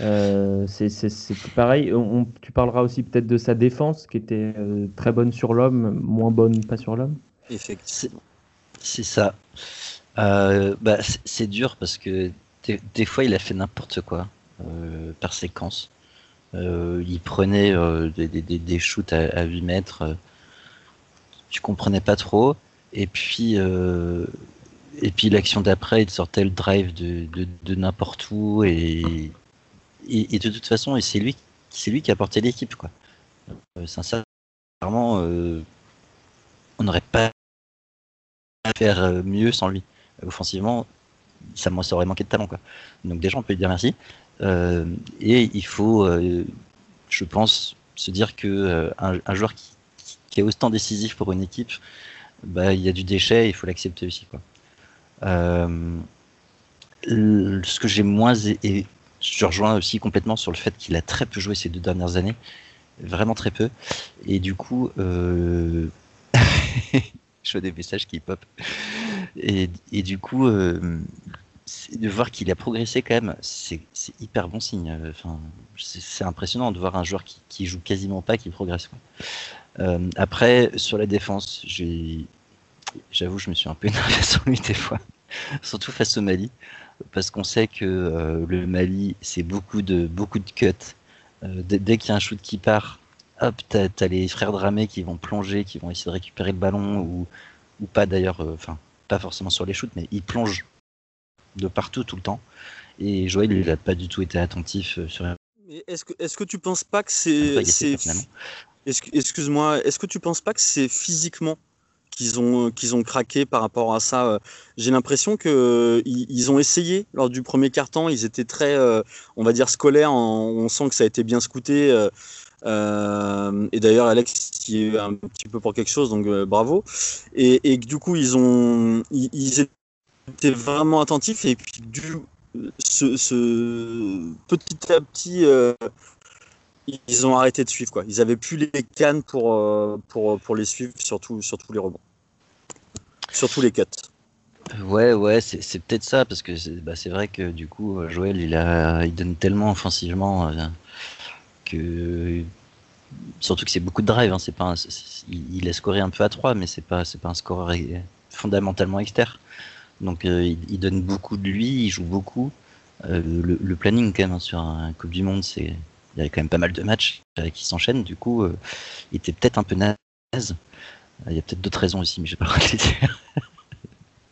euh, c'est pareil. tu parleras aussi peut-être de sa défense qui était très bonne sur l'homme, moins bonne pas sur l'homme. Effectivement. C'est ça. Bah, c'est dur parce que des, fois il a fait n'importe quoi par séquence. Euh, il prenait euh, des, des, des, shoots à, 8 mètres. Euh, tu comprenais pas trop. Et puis, et puis l'action d'après, il sortait le drive de, de, n'importe où et, et, de toute façon, c'est lui, c'est lui qui a porté l'équipe quoi. Euh, sincèrement, euh, on n'aurait pas à faire euh, mieux sans lui. Offensivement, ça, aurait manqué de talent quoi. Donc déjà, on peut lui dire merci. et il faut, je pense, se dire que un, joueur qui, est autant décisif pour une équipe, bah, il y a du déchet, il faut l'accepter aussi. Euh, ce que j'ai moins et je rejoins aussi complètement sur le fait qu'il a très peu joué ces deux dernières années, vraiment très peu. Et du coup, euh... je vois des messages qui pop. Et, du coup, euh, de voir qu'il a progressé quand même, c'est hyper bon signe. Enfin, c'est impressionnant de voir un joueur qui, joue quasiment pas, qui progresse. Euh, après, sur la défense, j'avoue, je me suis un peu énervé sur lui des fois. surtout face au Mali, parce qu'on sait que euh, le Mali, c'est beaucoup de, cuts. Dès, qu'il y a un shoot qui part, hop, t'as as les frères Dramé qui vont plonger, qui vont essayer de récupérer le ballon, ou, ou pas d'ailleurs, pas forcément sur les shoots, mais ils plongent de partout tout le temps. Et Joël, il n'a pas du tout été attentif sur. Est-ce que, est que tu penses pas que c'est. Excuse-moi, est-ce que tu penses pas que c'est physiquement qu'ils ont qu'ils ont craqué par rapport à ça. Euh, j'ai l'impression que euh, ils, ont essayé lors du premier carton. Ils étaient très, euh, on va dire scolaires. on sent que ça a été bien scouté. Et d'ailleurs, Alex qui est un petit peu pour quelque chose, donc bravo. Et, du coup, ils ont ils, étaient vraiment attentifs et puis du petit à petit ils ont arrêté de suivre. Ils avaient plus les cannes pour, euh, pour, les suivre sur, sur tous les rebonds. Sur tous les cuts. Ouais, ouais, c'est peut-être ça, parce que c'est bah, vrai que du coup, Joël, il, donne tellement offensivement euh, que. Surtout que c'est beaucoup de drive, hein, c'est pas il, a scoré un peu à 3, mais c'est pas, pas un scoreur fondamentalement externe. Donc euh, il, donne beaucoup de lui, il joue beaucoup. le, planning quand même hein, sur un Coupe du Monde, c'est il y avait quand même pas mal de matchs euh, qui s'enchaînent. Du coup, euh, il était peut-être un peu naze. Euh, il y a peut-être d'autres raisons aussi, mais je vais pas les dire.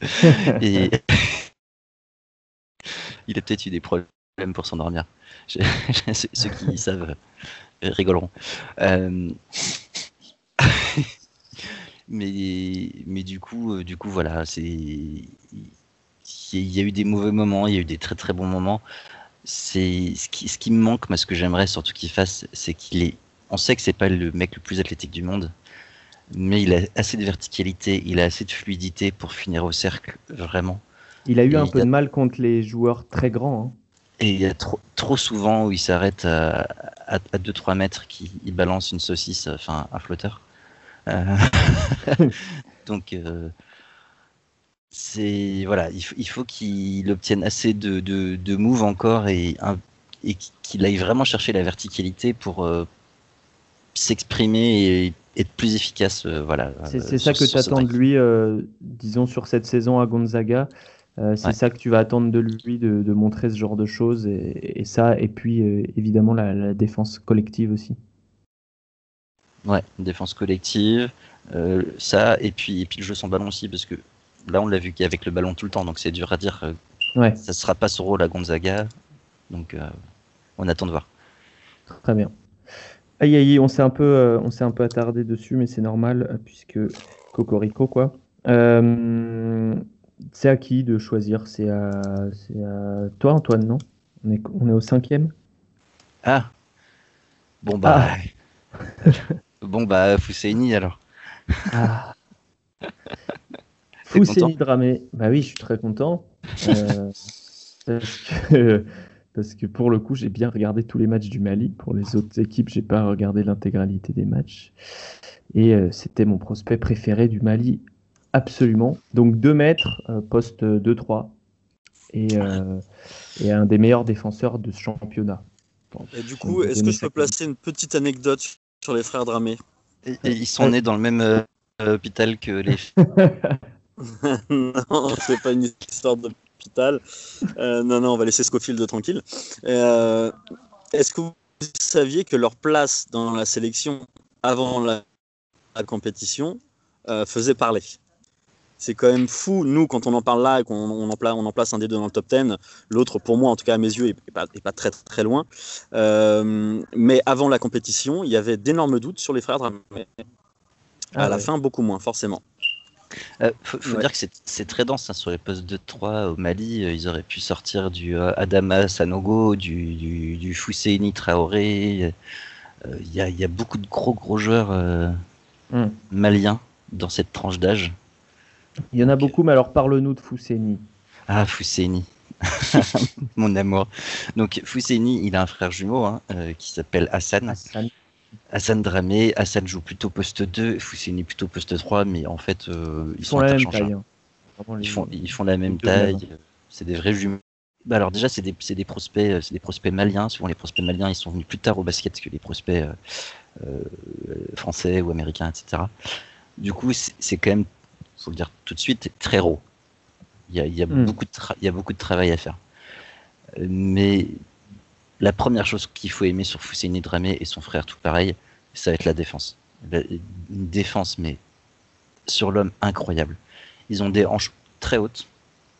Et il a peut-être eu des problèmes pour s'endormir. Ceux qui savent rigoleront. mais, mais du coup, du coup, voilà, c'est il y a eu des mauvais moments, il y a eu des très très bons moments c'est ce qui, ce qui me manque, mais ce que j'aimerais surtout qu'il fasse, c'est qu'il est. On sait que c'est pas le mec le plus athlétique du monde, mais il a assez de verticalité, il a assez de fluidité pour finir au cercle, vraiment. Il a eu un peu de mal contre les joueurs très grands. Hein. Et il y a trop, trop souvent où il s'arrête à, à, 2-3 mètres, qui il balance une saucisse, enfin un flotteur. Euh, donc, euh, c'est voilà, il, faut qu'il obtienne assez de, de, de moves encore et, et qu'il aille vraiment chercher la verticalité pour euh, s'exprimer et être plus efficace. Euh, voilà. C'est ça que tu attends de lui, euh, disons sur cette saison à Gonzaga. C'est ça que tu vas attendre de lui, de, de montrer ce genre de choses et, ça, et puis évidemment la, la, défense collective aussi. Ouais, défense collective, ça, et puis, et puis le jeu sans ballon aussi, parce que là, on l'a vu qu'avec le ballon tout le temps, donc c'est dur à dire. Euh, ouais. Ça sera pas son rôle à Gonzaga, donc euh, on attend de voir. Très bien. Aïe aïe, on s'est un peu, euh, on s'est un peu attardé dessus, mais c'est normal puisque Cocorico quoi. C'est à qui de choisir? C'est à, à, toi Antoine, non? On est, on est au cinquième? Ah. Bon bah. Ah. bon bah Fousseini alors. Ah. Dramé, bah oui, je suis très content. Euh, parce, que, pour le coup, j'ai bien regardé tous les matchs du Mali. Pour les autres équipes, j'ai pas regardé l'intégralité des matchs. Et euh, c'était mon prospect préféré du Mali, absolument. Donc 2 mètres, euh, poste 2-3. Et, et, un des meilleurs défenseurs de ce championnat. et du coup, est-ce que je peux placer une petite anecdote sur les frères Dramé? Et, Ils sont nés dans le même hôpital que les. non, c'est pas une histoire d'hôpital. Euh, non, non, on va laisser Scofield tranquille. Euh, est-ce que vous saviez que leur place dans la sélection avant la, compétition euh, faisait parler? C'est quand même fou. Nous, quand on en parle là et qu'on on en, place, on en place un des deux dans le top 10, l'autre, pour moi, en tout cas à mes yeux, est pas, pas très très loin. Euh, mais avant la compétition, il y avait d'énormes doutes sur les frères Dramé. À ah la fin, beaucoup moins, forcément. Euh, faut, dire que c'est très dense hein, sur les postes de 3 au Mali. Euh, ils auraient pu sortir du euh, Adama Sanogo, du, du, du Traoré. Il y, a, beaucoup de gros gros joueurs hmm. maliens dans cette tranche d'âge. Il y en a beaucoup, mais alors parle-nous de Fousseini. Ah, Fousseini. Mon amour. Donc Fousseini, il a un frère jumeau hein, qui s'appelle Hassan. Hassan. Hassan Dramé, Hassan joue plutôt poste 2, Foussini plutôt poste 3, mais en fait, euh, ils, sont la même taille. Hein. Ils, font, ils font la même taille. C'est des vrais jumeaux. Bah alors déjà, c'est des, des, prospects, euh, c'est des prospects maliens. Souvent, les prospects maliens, ils sont venus plus tard au basket que les prospects euh, français ou américains, etc. Du coup, c'est quand même, faut le dire tout de suite, très raw. Il y a, il y a hmm. beaucoup de il y a beaucoup de travail à faire. Mais la première chose qu'il faut aimer sur Fousseni Dramé et son frère tout pareil, ça va être la défense. une défense, mais sur l'homme incroyable. Ils ont des hanches très hautes.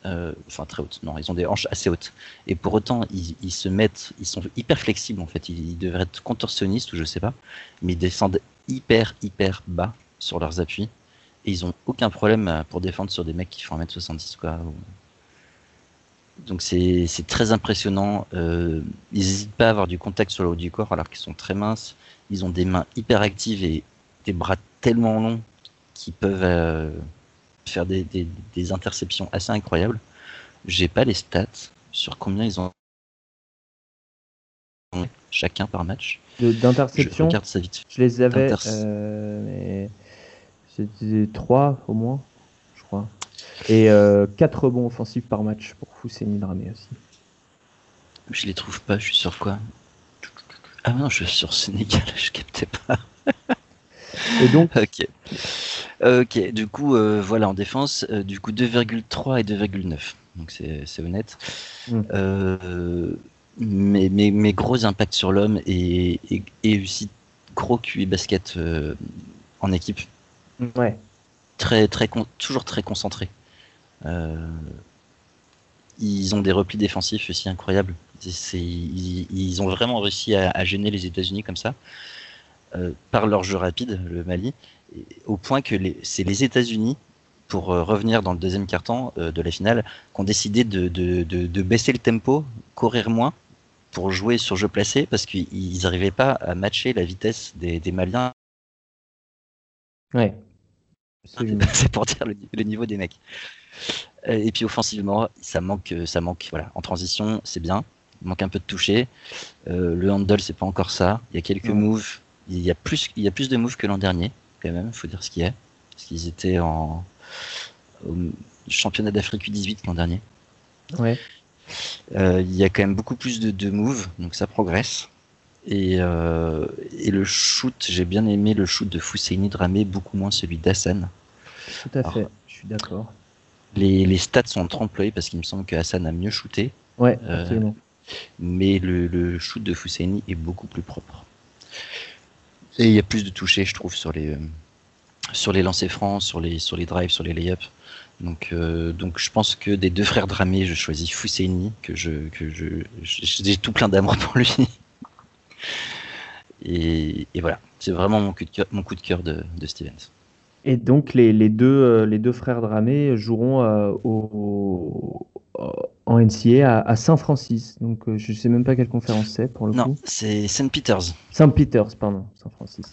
Euh, enfin, très hautes. Non, ils ont des hanches assez hautes. Et pour autant, ils, se mettent, ils sont hyper flexibles en fait. Ils, devraient être contorsionnistes ou je sais pas, mais ils descendent hyper, hyper bas sur leurs appuis. Et ils ont aucun problème pour défendre sur des mecs qui font 1m70 quoi. Donc c'est très impressionnant. Euh, ils n'hésitent pas à avoir du contact sur le haut du corps alors qu'ils sont très minces. Ils ont des mains hyper actives et des bras tellement longs qui peuvent euh, faire des, des, interceptions assez incroyables. J'ai pas les stats sur combien ils ont chacun par match. D'interceptions je, je, les avais, euh, mais c'était trois au moins, je crois. Et 4 euh, rebonds offensifs par match pour Fousseni Dramé aussi. Je les trouve pas, je suis sur quoi? Ah non, je suis sur Sénégal, je captais pas. et donc Ok. Ok, du coup, euh, voilà, en défense, euh, du coup 2,3 et 2,9. Donc c'est honnête. Mm. mais, mais, mais, gros impact sur l'homme et, et, aussi gros QI basket en équipe. Ouais. Très, très, toujours très concentré. Euh, ils ont des replis défensifs aussi incroyables. Ils, ont vraiment réussi à, gêner les États-Unis comme ça, euh, par leur jeu rapide, le Mali, au point que c'est les États-Unis, pour euh, revenir dans le deuxième quart-temps de la finale, qui ont décidé de, baisser le tempo, courir moins, pour jouer sur jeu placé, parce qu'ils n'arrivaient pas à matcher la vitesse des, Maliens. Ouais. C'est pour dire le niveau des mecs. Euh, et puis offensivement, ça manque, euh, ça manque. Voilà, en transition, c'est bien. Il manque un peu de toucher. Euh, le handle, c'est pas encore ça. Il y a quelques moves. Il y a plus, il y a plus de moves que l'an dernier, quand même. Il faut dire ce qui est, parce qu'ils étaient en au championnat d'Afrique U18 l'an dernier. Ouais. il y a quand même beaucoup plus de, de moves, donc ça progresse. Et, et le shoot, j'ai bien aimé le shoot de Fousseini Dramé, beaucoup moins celui d'Hassan. Tout à fait, je suis d'accord. Les, stats sont trompe parce qu'il me semble que Hassan a mieux shooté. Ouais, euh, absolument. mais le, shoot de Fousseini est beaucoup plus propre. Et il y a plus de toucher, je trouve, sur les, euh, sur les lancers francs, sur les, sur les drives, sur les layups. Donc, euh, donc je pense que des deux frères Dramé, je choisis Fousseini, que je, que je, j'ai tout plein d'amour pour lui. Et, voilà, c'est vraiment mon coup de cœur, mon coup de, cœur de Stevens. Et donc les, les, deux, euh, les deux frères Dramé joueront euh, au, en NCA à, Saint-Francis. Donc euh, je ne sais même pas quelle conférence c'est pour le non, coup. Non, c'est Saint Peters. Saint Peters, pardon, Saint-Francis.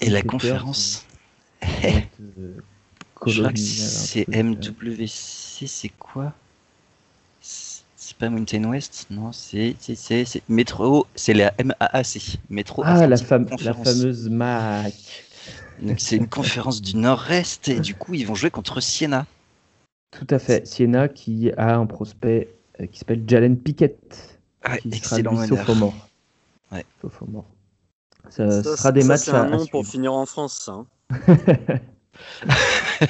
et, la conférence Je crois que c'est MWC, c'est quoi? Pas Mountain West, non, c'est Métro, c'est la MAAC, Métro. Ah, la, la fameuse MAC. C'est une conférence du Nord-Est et du coup, ils vont jouer contre Siena. Tout à fait. Siena qui a un prospect euh, qui s'appelle Jalen Pickett. Ah, qui excellent sera sophomore. Ouais. sophomore. Ça, sera des matchs. C'est un nom pour finir en France, ça. Hein.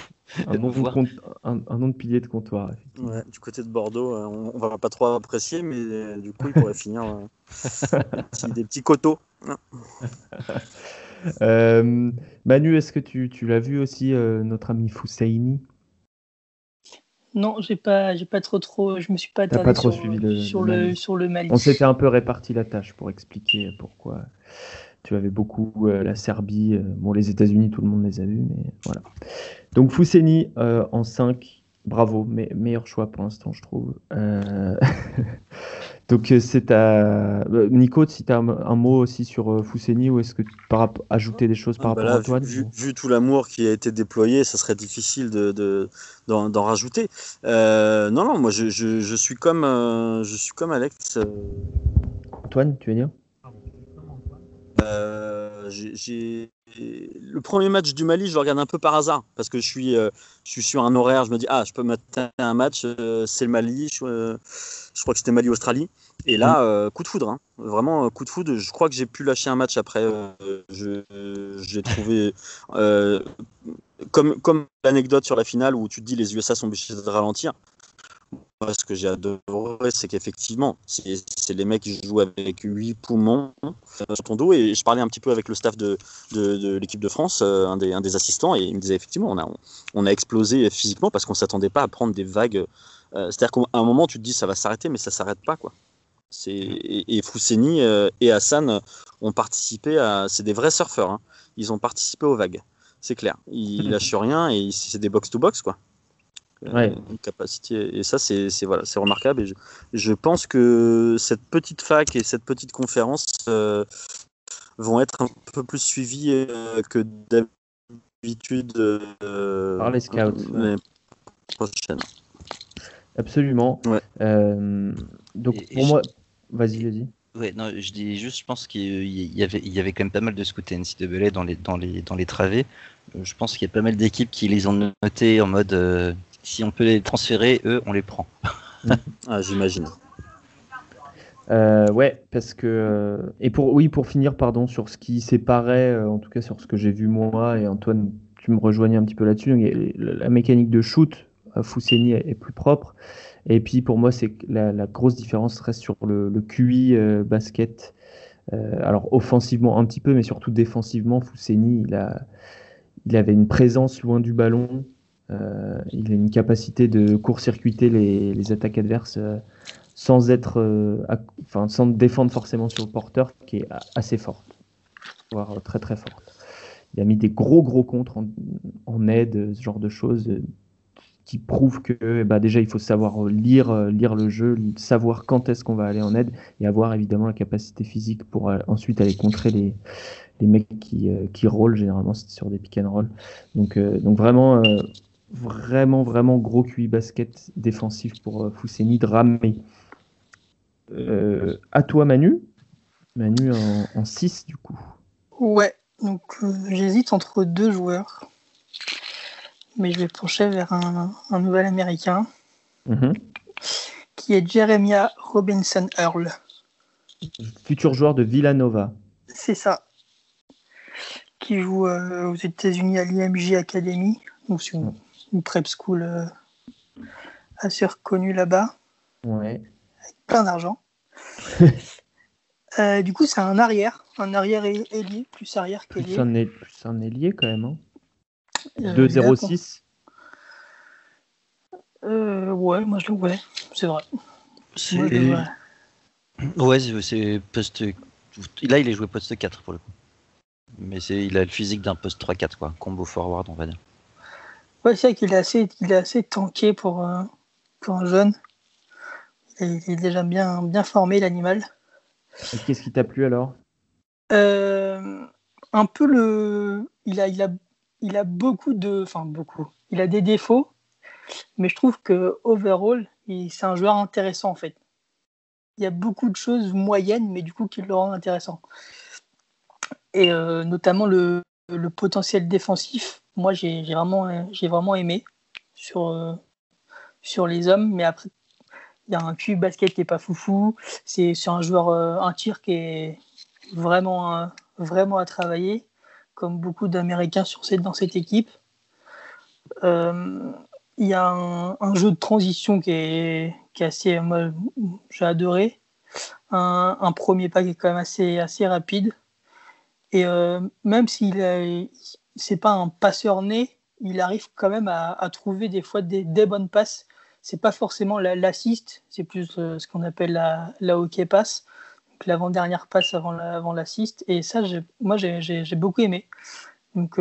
un, nom de pilier de comptoir. Ouais, du côté de Bordeaux, euh, on, ne va pas trop apprécier, mais euh, du coup, il pourrait finir des petits coteaux. Manu, est-ce que tu, tu l'as vu aussi, notre ami Foussaini? Non, j'ai pas, j'ai pas trop trop, je me suis pas attardé trop sur, suivi le, sur, le, sur le Mali. On s'était un peu réparti la tâche pour expliquer pourquoi tu avais beaucoup euh, la Serbie. Euh, bon, les États-Unis, tout le monde les a vus, mais voilà. Donc Fousseni euh, en 5, bravo, mais, meilleur choix pour l'instant, je trouve. Donc c'est à Nico, si tu as un, mot aussi sur Fousseni ou est-ce que tu peux ajouter des choses par ah, rapport bah à toi vu, tout l'amour qui a été déployé, ça serait difficile de, d'en, rajouter. non, non, moi je, je, suis comme je suis comme Alex. Antoine, tu veux dire? Euh, le premier match du Mali, je le regarde un peu par hasard parce que je suis, euh, je suis sur un horaire. Je me dis ah, je peux mettre un match, euh, c'est le Mali. Je, crois que c'était Mali-Australie. Et là, mm. coup de foudre, hein. vraiment coup de foudre. Je crois que j'ai pu lâcher un match après. je j'ai trouvé comme comme l'anecdote sur la finale où tu te dis les USA sont obligés de ralentir ce que j'ai adoré, c'est qu'effectivement, c'est les mecs qui jouent avec huit poumons euh, sur ton dos. Et je parlais un petit peu avec le staff de, de, l'équipe de France, euh, un des, un des, assistants, et il me disait effectivement, on a, on a explosé physiquement parce qu'on ne s'attendait pas à prendre des vagues. Euh, c'est-à-dire qu'à un moment, tu te dis ça va s'arrêter, mais ça ne s'arrête pas. Quoi. Et, et Fousseni et Hassan ont participé à. C'est des vrais surfeurs. Hein. Ils ont participé aux vagues. C'est clair. Ils lâchent rien et c'est des box-to-box. quoi. Euh, capacité. Et ça, c'est voilà, c'est remarquable. Et je, je, pense que cette petite fac et cette petite conférence euh, vont être un peu plus suivies euh, que d'habitude par les scouts. Absolument. donc pour moi, vas-y, vas-y. Ouais, non, je dis juste, je pense qu'il y avait, il y avait quand même pas mal de scouts NCAA dans les, dans les, dans les travées. Je pense qu'il y a pas mal d'équipes qui les ont notés en mode si on peut les transférer, eux, on les prend. ah, j'imagine. Euh, ouais, parce que euh, et pour oui pour finir pardon sur ce qui séparait euh, en tout cas sur ce que j'ai vu moi et Antoine tu me rejoignais un petit peu là-dessus la mécanique de shoot à Fousseni est, plus propre et puis pour moi c'est la, la, grosse différence reste sur le, le QI basket alors offensivement un petit peu mais surtout défensivement Fousseni il a il avait une présence loin du ballon il a une capacité de court-circuiter les, attaques adverses euh, sans être, euh, enfin, sans défendre forcément sur le porteur, qui est assez forte, voire très très forte. Il a mis des gros gros contres en, aide, ce genre de choses qui prouvent que bah, déjà il faut savoir lire, lire le jeu, savoir quand est-ce qu'on va aller en aide et avoir évidemment la capacité physique pour ensuite aller contrer les, mecs qui, qui généralement c'est sur des pick and roll. Donc vraiment vraiment, vraiment gros QI basket défensif pour euh, Fousseni Dramé. Euh, à toi, Manu. Manu en 6, du coup. Ouais, donc euh, j'hésite entre deux joueurs. Mais je vais pencher vers un, nouvel américain. Mhm. Qui est Jeremiah Robinson Earl. Futur joueur de Villanova. C'est ça. Qui joue aux États-Unis à l'IMJ Academy. Donc, une prep school euh, assez reconnue là-bas. Ouais. Avec plein d'argent. Euh, du coup, c'est un arrière, un arrière ailier, plus arrière qu'ailier. Plus un, ailier quand même. Hein. 2-0-6 euh, Ouais, moi je le ouais, c'est vrai. C'est... Ouais, c'est poste. Là, il est joué poste 4 pour le coup. Mais c'est, il a le physique d'un poste 3-4, quoi. Combo forward, on va dire. Ouais, c'est vrai qu'il est assez, il est assez tanké pour, euh, pour un jeune. Il est, déjà bien, bien formé, l'animal. Qu'est-ce qui t'a plu alors? Euh, Un peu le. Il a, il, a, il a beaucoup de. Enfin, beaucoup. Il a des défauts, mais je trouve que overall, c'est un joueur intéressant en fait. Il y a beaucoup de choses moyennes, mais du coup qui le rendent intéressant. Et euh, notamment le, le potentiel défensif moi j'ai vraiment, j'ai vraiment aimé sur, euh, sur les hommes, mais après il y a un cul basket qui est pas foufou, c'est un joueur, euh, un tir qui est vraiment, euh, vraiment à travailler, comme beaucoup d'Américains sur cette, dans cette équipe. Il y a un, jeu de transition qui est, qui est assez, moi j'ai adoré. Un, un, premier pas qui est quand même assez, assez rapide. Et même s'il c'est pas un passeur né, il arrive quand même à, trouver des fois des, bonnes passes. C'est pas forcément l'assist, c'est plus ce qu'on appelle la, la hockey pass, l'avant-dernière passe avant l'assist. et ça, moi, j'ai beaucoup aimé. Donc,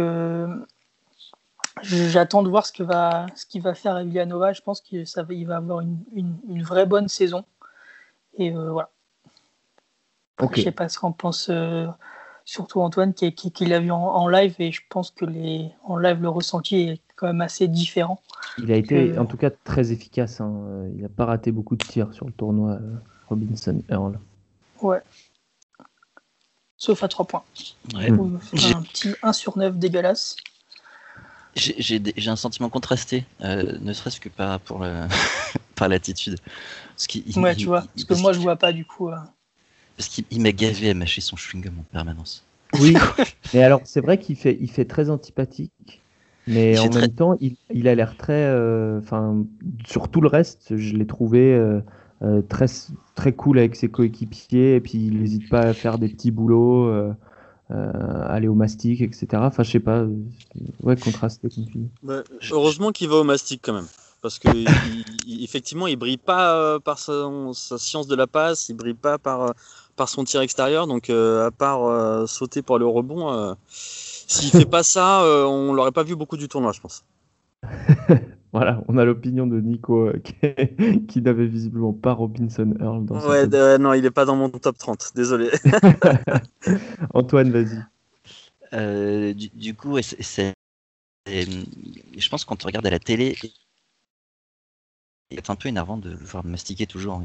J'attends de voir ce qu'il va, ce va faire à Villanova. Je pense qu'il va avoir une, une, vraie bonne saison. Et euh, voilà. Je ne sais pas ce qu'on pense, euh, surtout Antoine, qui, qui, l'a vu en, live. Et je pense que les, en live, le ressenti est quand même assez différent. Il a été, en tout cas, très efficace. Hein. Il n'a pas raté beaucoup de tirs sur le tournoi euh, Robinson Earl. Ouais. Sauf à 3 points. Un petit 1 sur 9 dégueulasse. J'ai un sentiment contrasté, euh, ne serait-ce que par, pour le, par l'attitude. Ouais, tu vois, parce que moi je vois pas du coup. Euh. Parce qu'il m'a gavé à mâcher son chewing-gum en permanence. Oui, mais alors c'est vrai qu'il fait, il fait très antipathique, mais en même temps il, il a l'air très. Euh, enfin, sur tout le reste, je l'ai trouvé très, très cool avec ses coéquipiers, et puis il n'hésite pas à faire des petits boulots. Euh, aller au mastic, etc. Enfin, je sais pas. Euh, ouais, contrasté, comme tu dis. heureusement qu'il va au mastic quand même. Parce que effectivement, il brille pas euh, par sa, science de la passe, il brille pas par, par son tir extérieur. Donc, à part sauter pour le rebond, s'il fait pas ça, on l'aurait pas vu beaucoup du tournoi, je pense. Voilà, on a l'opinion de Nico euh, qui, n'avait visiblement pas Robinson Earl dans Ouais, non, il n'est pas dans mon top 30, désolé. Antoine, vas-y. Euh, du, coup, c'est, je pense que quand on regarde à la télé, c'est un peu énervant de le voir mastiquer toujours.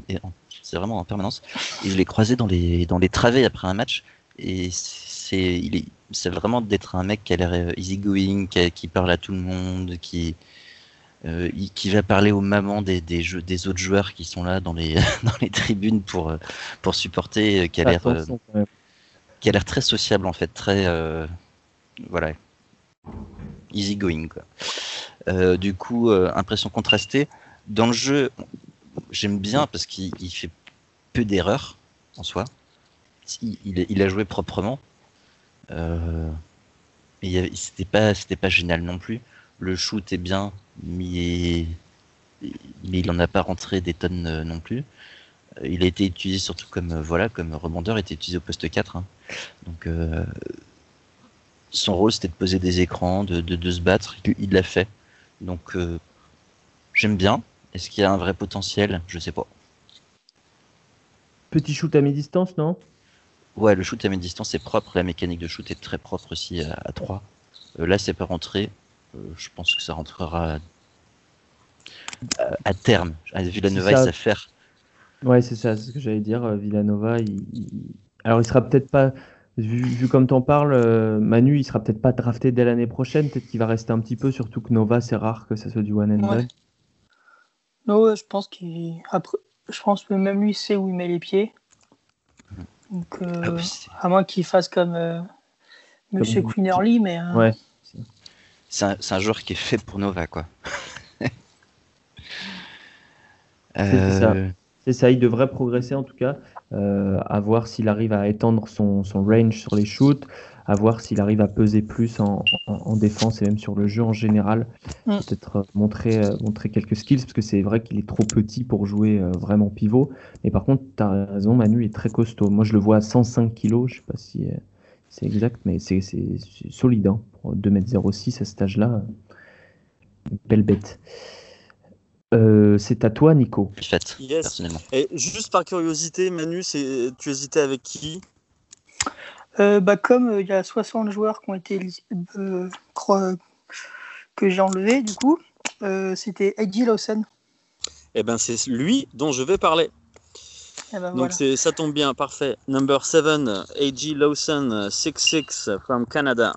C'est vraiment en permanence. Et je l'ai croisé dans les, dans les travées après un match. Et c'est, il est, c'est vraiment d'être un mec qui a l'air euh, easygoing, qui, qui parle à tout le monde, qui, euh, qui va parler aux mamans des, des, jeux, des autres joueurs qui sont là dans les, dans les tribunes pour, euh, pour supporter, euh, qui a l'air qui a l'air très sociable en fait, très voilà, easy going quoi. du coup, impression contrastée. Dans le jeu, j'aime bien parce qu'il fait peu d'erreurs en soi. Il, a joué proprement. Euh, mais c'était pas, c'était pas génial non plus. Le shoot est bien, mais, il n'en a pas rentré des tonnes euh, non plus. Euh, il a été utilisé surtout comme euh, voilà comme rebondeur, il été utilisé au poste 4. Hein. Donc son rôle c'était de poser des écrans, de, de, se battre. Il l'a fait. Donc j'aime bien. Est-ce qu'il y a un vrai potentiel? Je sais pas. Petit shoot à mi-distance, non? Ouais, le shoot à mi-distance est propre. La mécanique de shoot est très propre aussi à, à 3. là, c'est pas rentré. Euh, je pense que ça rentrera à, terme. Villanova, il sait faire. Ouais, c'est ça, c'est ce que j'allais dire. Euh, Villanova, il, alors il sera peut-être pas, vu, comme tu en parles, euh, Manu, il sera peut-être pas drafté dès l'année prochaine. Peut-être qu'il va rester un petit peu, surtout que Nova, c'est rare que ça soit du one and done. Non, je pense qu'il. je pense que même lui sait où il met les pieds. Donc, ah à moins qu'il fasse comme Monsieur Queen Early, mais. Ouais c'est un, joueur qui est fait pour Nova, quoi. Euh, c'est ça. il devrait progresser en tout cas, euh, à voir s'il arrive à étendre son, range sur les shoots, à voir s'il arrive à peser plus en, défense et même sur le jeu en général. Mm. Peut-être euh, montrer, montrer quelques skills, parce que c'est vrai qu'il est trop petit pour jouer vraiment pivot. Mais par contre, tu as raison, Manu est très costaud. Moi, je le vois à 105 kg, je sais pas si c'est exact, mais c'est solide. Hein, pour 2m06 à cet âge-là, belle bête. Euh, c'est à toi, Nico. Fait, personnellement. Et juste par curiosité, Manu, tu hésitais avec qui? Euh, bah, Comme euh, il y a 60 joueurs qui ont été que j'ai enlevé, du coup, c'était Eddie Lawson. Eh ben, c'est lui dont je vais parler. Eh ben, Donc ça tombe bien, parfait. Number 7, A.G. Lawson, 6'6 from Canada.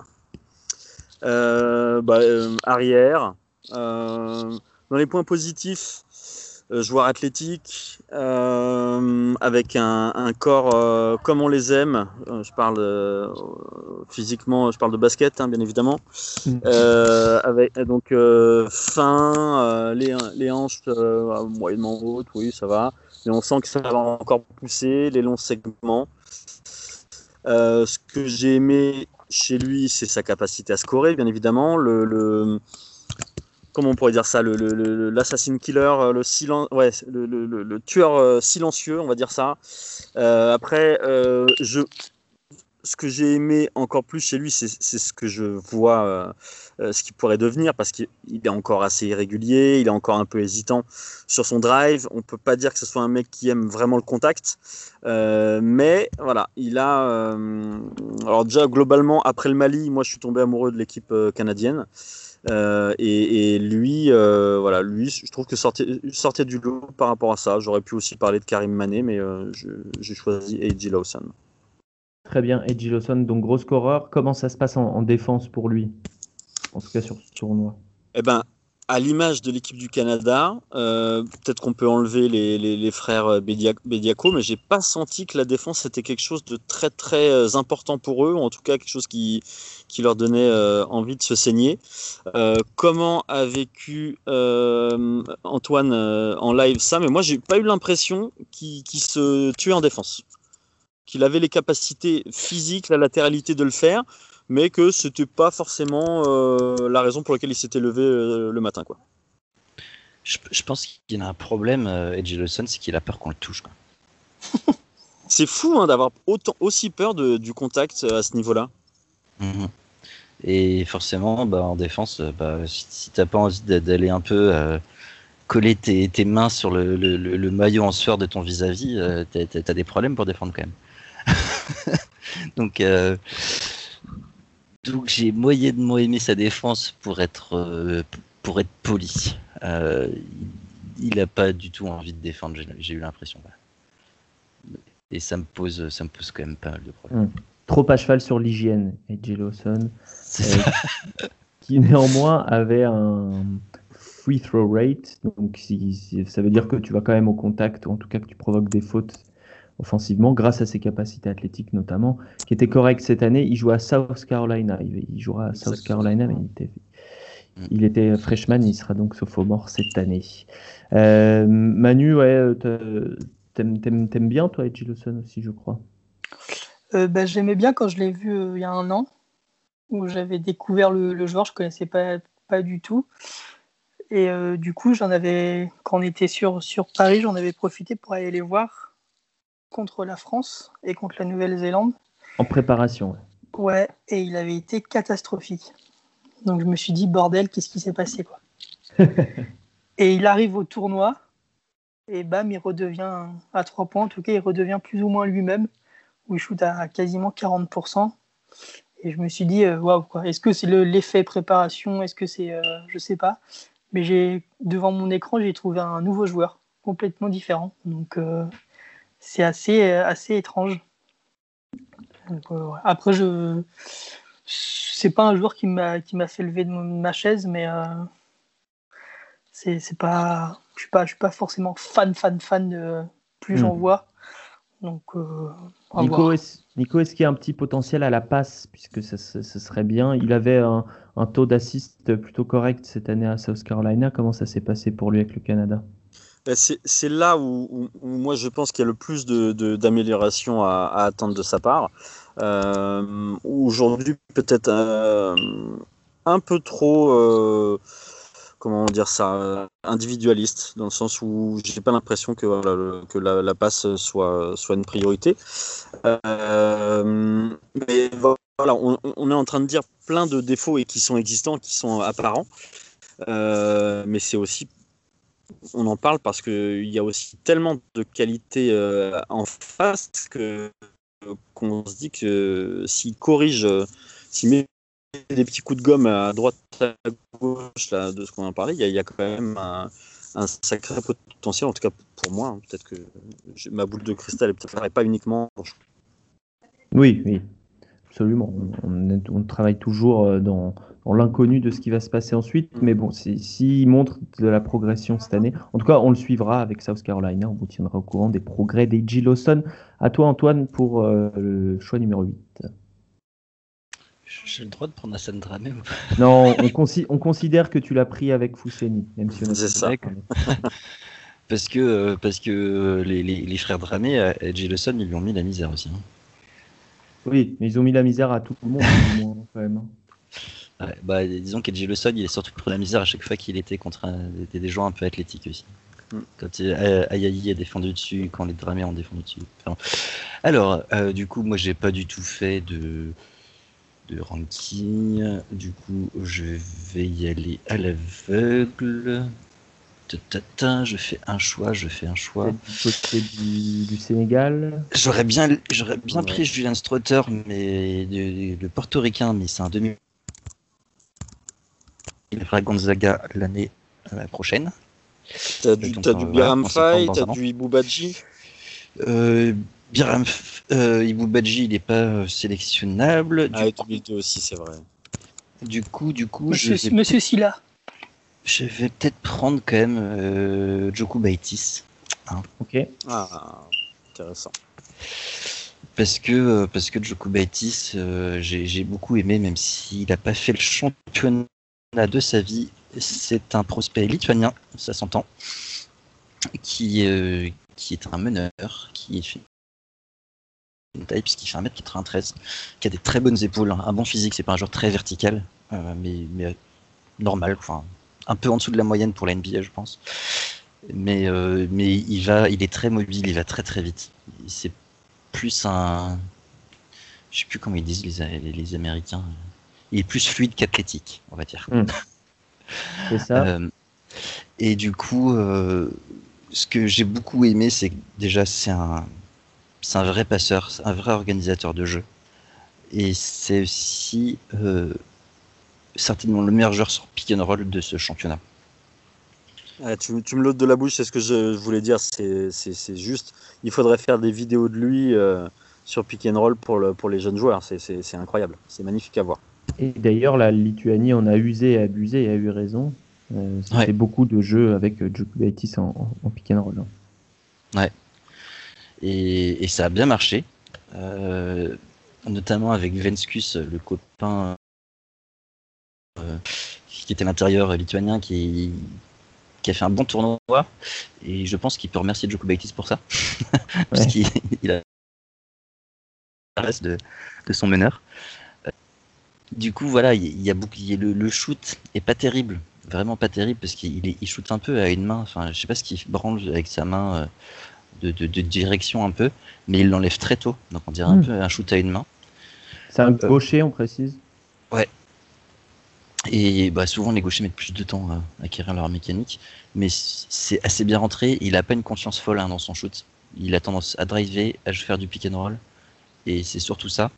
Euh, bah, euh, arrière. Euh, dans les points positifs, joueur athlétique, avec un, corps comme on les aime. je parle physiquement, je parle de basket, hein, bien évidemment. Mm. avec donc fin, les, les hanches moyennement hautes, oui, ça va on sent que ça va encore pousser, les longs segments. ce que j'ai aimé chez lui, c'est sa capacité à scorer, bien évidemment. Le, comment on pourrait dire ça L'assassin killer, le, silence, ouais, le, tueur silencieux, on va dire ça. après, je, ce que j'ai aimé encore plus chez lui, c'est ce que je vois, euh, euh, ce qu'il pourrait devenir, parce qu'il est encore assez irrégulier, il est encore un peu hésitant sur son drive. On peut pas dire que ce soit un mec qui aime vraiment le contact, euh, mais voilà, il a. alors déjà globalement après le Mali, moi je suis tombé amoureux de l'équipe canadienne. Et, lui, voilà, lui, je trouve que sortait, sortait du lot par rapport à ça. J'aurais pu aussi parler de Karim Mané, mais j'ai choisi A.J. Lawson. Très bien, Edgy Lawson, donc gros scoreur. Comment ça se passe en, défense pour lui En tout cas sur ce tournoi? Eh ben, à l'image de l'équipe du Canada, euh, peut-être qu'on peut enlever les, frères Bediaco, mais j'ai pas senti que la défense était quelque chose de très très euh, important pour eux, ou en tout cas quelque chose qui, qui leur donnait euh, envie de se saigner. comment a vécu Antoine en live ça? Mais moi, j'ai pas eu l'impression qu'il se tuait en défense. Qu'il avait les capacités physiques, la latéralité de le faire, mais que c'était pas forcément euh, la raison pour laquelle il s'était levé euh, le matin. Quoi. Je, pense qu'il a un problème, euh, Edgy Lawson, c'est qu'il a peur qu'on le touche. c'est fou hein, d'avoir autant, aussi peur du contact à ce niveau-là. Mhm. Et forcément, bah, en défense, bah, si, tu t'as pas envie d'aller un peu coller tes, mains sur le, maillot en sueur de ton vis-à-vis, tu as des problèmes pour défendre quand même. donc, euh, donc j'ai moyennement aimé sa défense pour être, euh, pour être poli. Euh, il n'a pas du tout envie de défendre, j'ai eu l'impression. Et ça me pose, ça me pose quand même pas mal de problèmes. Hmm. Trop à cheval sur l'hygiène, Edgy Lawson, qui néanmoins avait un free throw rate, donc ça veut dire que tu vas quand même au contact, ou en tout cas que tu provoques des fautes offensivement, grâce à ses capacités athlétiques notamment, qui étaient correctes cette année. Il jouait à South Carolina. Il, jouera à South Carolina, mais il était, il freshman, il sera donc sophomore cette année. Euh, Manu, ouais, euh, t'aimes, bien toi, Edgy Lawson aussi, je crois? Euh, bah, j'aimais bien quand je l'ai vu il y a un an, où j'avais découvert le, joueur, je connaissais pas, pas du tout. Et du coup, j'en avais, quand on était sur, sur Paris, j'en avais profité pour aller les voir contre la France et contre la Nouvelle-Zélande. En préparation. Ouais. et il avait été catastrophique. Donc je me suis dit, bordel, qu'est-ce qui s'est passé quoi Et il arrive au tournoi, et bam, il redevient à 3 points. En tout cas, il redevient plus ou moins lui-même, où il shoot à quasiment 40%. Et je me suis dit, euh, waouh, quoi. Est-ce que c'est l'effet préparation? Est-ce que c'est. Euh, je sais pas. Mais j'ai devant mon écran, j'ai trouvé un nouveau joueur, complètement différent. Donc. Euh, c'est assez, euh, assez étrange. Euh, après, je c'est pas un joueur qui m'a qui m'a fait lever de ma chaise, mais euh, c'est pas je suis pas je suis pas forcément fan fan fan de plus j'en hmm. vois. Donc Nico, est, Nico, est-ce qu'il y a un petit potentiel à la passe? Puisque ce serait bien Il avait un, un taux d'assist plutôt correct cette année à South Carolina. Comment ça s'est passé pour lui avec le Canada? C'est là où, moi je pense qu'il y a le plus d'amélioration de, à, à, attendre de sa part. Euh, Aujourd'hui, peut-être euh, un peu trop, euh, comment dire ça, individualiste, dans le sens où j'ai pas l'impression que, que la, passe soit, soit une priorité. Euh, mais voilà, on, est en train de dire plein de défauts et qui sont existants, qui sont apparents. Mais c'est aussi on en parle parce qu'il y a aussi tellement de qualité euh, en face que qu'on se dit que s'il corrige, euh, s'il met des petits coups de gomme à droite à gauche de ce qu'on en parlait, il y, a, quand même un, sacré potentiel, en tout cas pour moi. Hein. peut-être que ma boule de cristal est peut-être pas uniquement. Oui, oui, absolument. on travaille toujours euh, dans, l'inconnu de ce qui va se passer ensuite. Mais bon, s'il montre de la progression cette année, en tout cas, on le suivra avec South Carolina. On vous tiendra au courant des progrès des Lawson. À toi, Antoine, pour euh, le choix numéro 8. J'ai le droit de prendre Hassan Dramé Non, on, on, considère que tu l'as pris avec Fousseni, même si on C'est ça. parce que, euh, parce que euh, les, les, frères Dramé, Edgy Lawson, ils lui ont mis la misère aussi. Hein. Oui, mais ils ont mis la misère à tout le monde, quand même. Bah, disons qu'Edge il est surtout pour la misère à chaque fois qu'il était contre des, gens un peu athlétiques aussi. Mm. Quand Ayayi a défendu dessus, quand les Dramés ont défendu dessus. alors, euh, du coup, moi, j'ai pas du tout fait de, de ranking. Du coup, je vais y aller à l'aveugle. Je fais un choix, je fais un choix. Du du, Sénégal J'aurais bien, j'aurais bien pris Julian Strauter, mais le portoricain, mais c'est un demi. Il fera Gonzaga l'année euh, prochaine. T'as du, as du Biram Fay, t'as du Iboubaji euh, Biram euh, il n'est pas euh, sélectionnable. Ah, 2002 aussi, c'est vrai. Du coup, du coup, Monsieur, je vais... Monsieur Silla. Je vais peut-être prendre quand même euh, Joku Baitis. Hein. Ok. Ah, intéressant. Parce que, euh, parce que Joku Baitis, euh, j'ai beaucoup aimé, même s'il n'a pas fait le championnat de sa vie. C'est un prospect lituanien, ça s'entend, qui, qui est un meneur, qui est une taille puisqu'il fait 1m93, qui a des très bonnes épaules, un bon physique, c'est pas un joueur très vertical, mais, mais normal, enfin, un peu en dessous de la moyenne pour la NBA, je pense. Mais, euh, il, va, il est très mobile, il va très très vite. C'est plus un. Je sais plus comment ils disent les, Américains. Il est plus fluide qu'athlétique, on va dire. Hmm. C'est ça. Euh, et du coup, euh, ce que j'ai beaucoup aimé, c'est que déjà, c'est un, c'est un vrai passeur, un vrai organisateur de jeu. Et c'est aussi certainement le meilleur joueur sur pick and roll de ce championnat. tu, me l'ôtes de la bouche, c'est ce que je voulais dire, c'est juste. Il faudrait faire des vidéos de lui euh, sur pick and roll pour, le, pour les jeunes joueurs, c'est incroyable, c'est magnifique à voir. Et d'ailleurs, la Lituanie en a usé et abusé et a eu raison. Euh, C'était beaucoup de jeux avec euh, Djokovic en, en, pick and roll. Hein. Ouais. Et, et, ça a bien marché, euh, notamment avec Venskus, le copain euh, qui était l'intérieur lituanien, qui, qui a fait un bon tournoi. Et je pense qu'il peut remercier Djokovic pour ça. Parce qu'il a de, son meneur. Euh, du coup, voilà, il y a beaucoup, le, le, shoot est pas terrible, vraiment pas terrible, parce qu'il il shoot un peu à une main. Enfin, je sais pas ce qu'il branle avec sa main euh, de, de, de, direction un peu, mais il l'enlève très tôt. Donc on dirait un hmm. peu un shoot à une main. C'est un gaucher, on précise. Ouais, et bah, souvent, les gauchers mettent plus de temps à acquérir leur mécanique. Mais c'est assez bien rentré. Il n'a pas une confiance folle hein, dans son shoot. Il a tendance à driver, à faire du pick and roll. Et c'est surtout ça.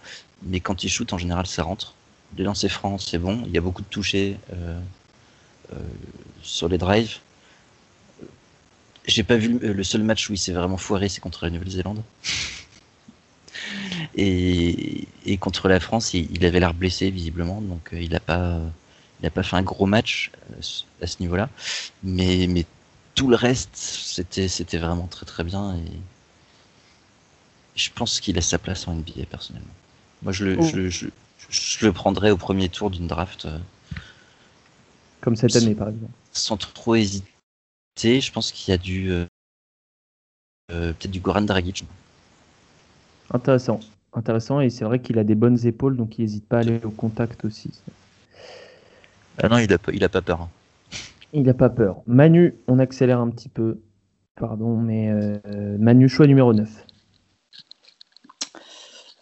Mais quand il shoot, en général, ça rentre. Les lancers francs, c'est bon. Il y a beaucoup de touchés euh, euh, sur les drives. J'ai pas vu le seul match où il s'est vraiment foiré, c'est contre la Nouvelle-Zélande. et, contre la France, il, avait l'air blessé visiblement, donc euh, il n'a pas, il n'a pas fait un gros match à ce niveau-là, mais, mais tout le reste, c'était, c'était vraiment très très bien et je pense qu'il a sa place en NBA personnellement. Moi, je le, oh. je, je, je, le prendrais au premier tour d'une draft. Euh, Comme cette année, par exemple. Sans trop hésiter, je pense qu'il y a du. Euh, peut-être du Goran Dragic. Intéressant. Intéressant, et c'est vrai qu'il a des bonnes épaules, donc il n'hésite pas à aller au contact aussi. Ah non, il a, il a pas peur. Hein. Il n'a pas peur. Manu, on accélère un petit peu. Pardon, mais euh, Manu, choix numéro 9.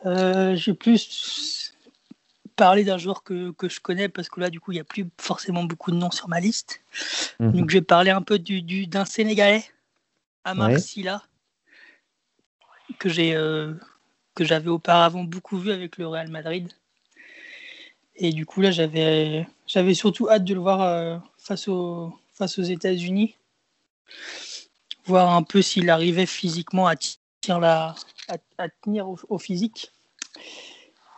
Euh, J'ai plus parlé d'un joueur que, je connais parce que là, du coup, il n'y a plus forcément beaucoup de noms sur ma liste. Mhm. Donc, je vais parler un peu d'un du, Sénégalais, Amar Silla, que j'ai euh, que j'avais auparavant beaucoup vu avec le Real Madrid. Et du coup, là, j'avais, j'avais surtout hâte de le voir euh, face, aux, face aux États-Unis, voir un peu s'il arrivait physiquement à, la, à, tenir au, physique.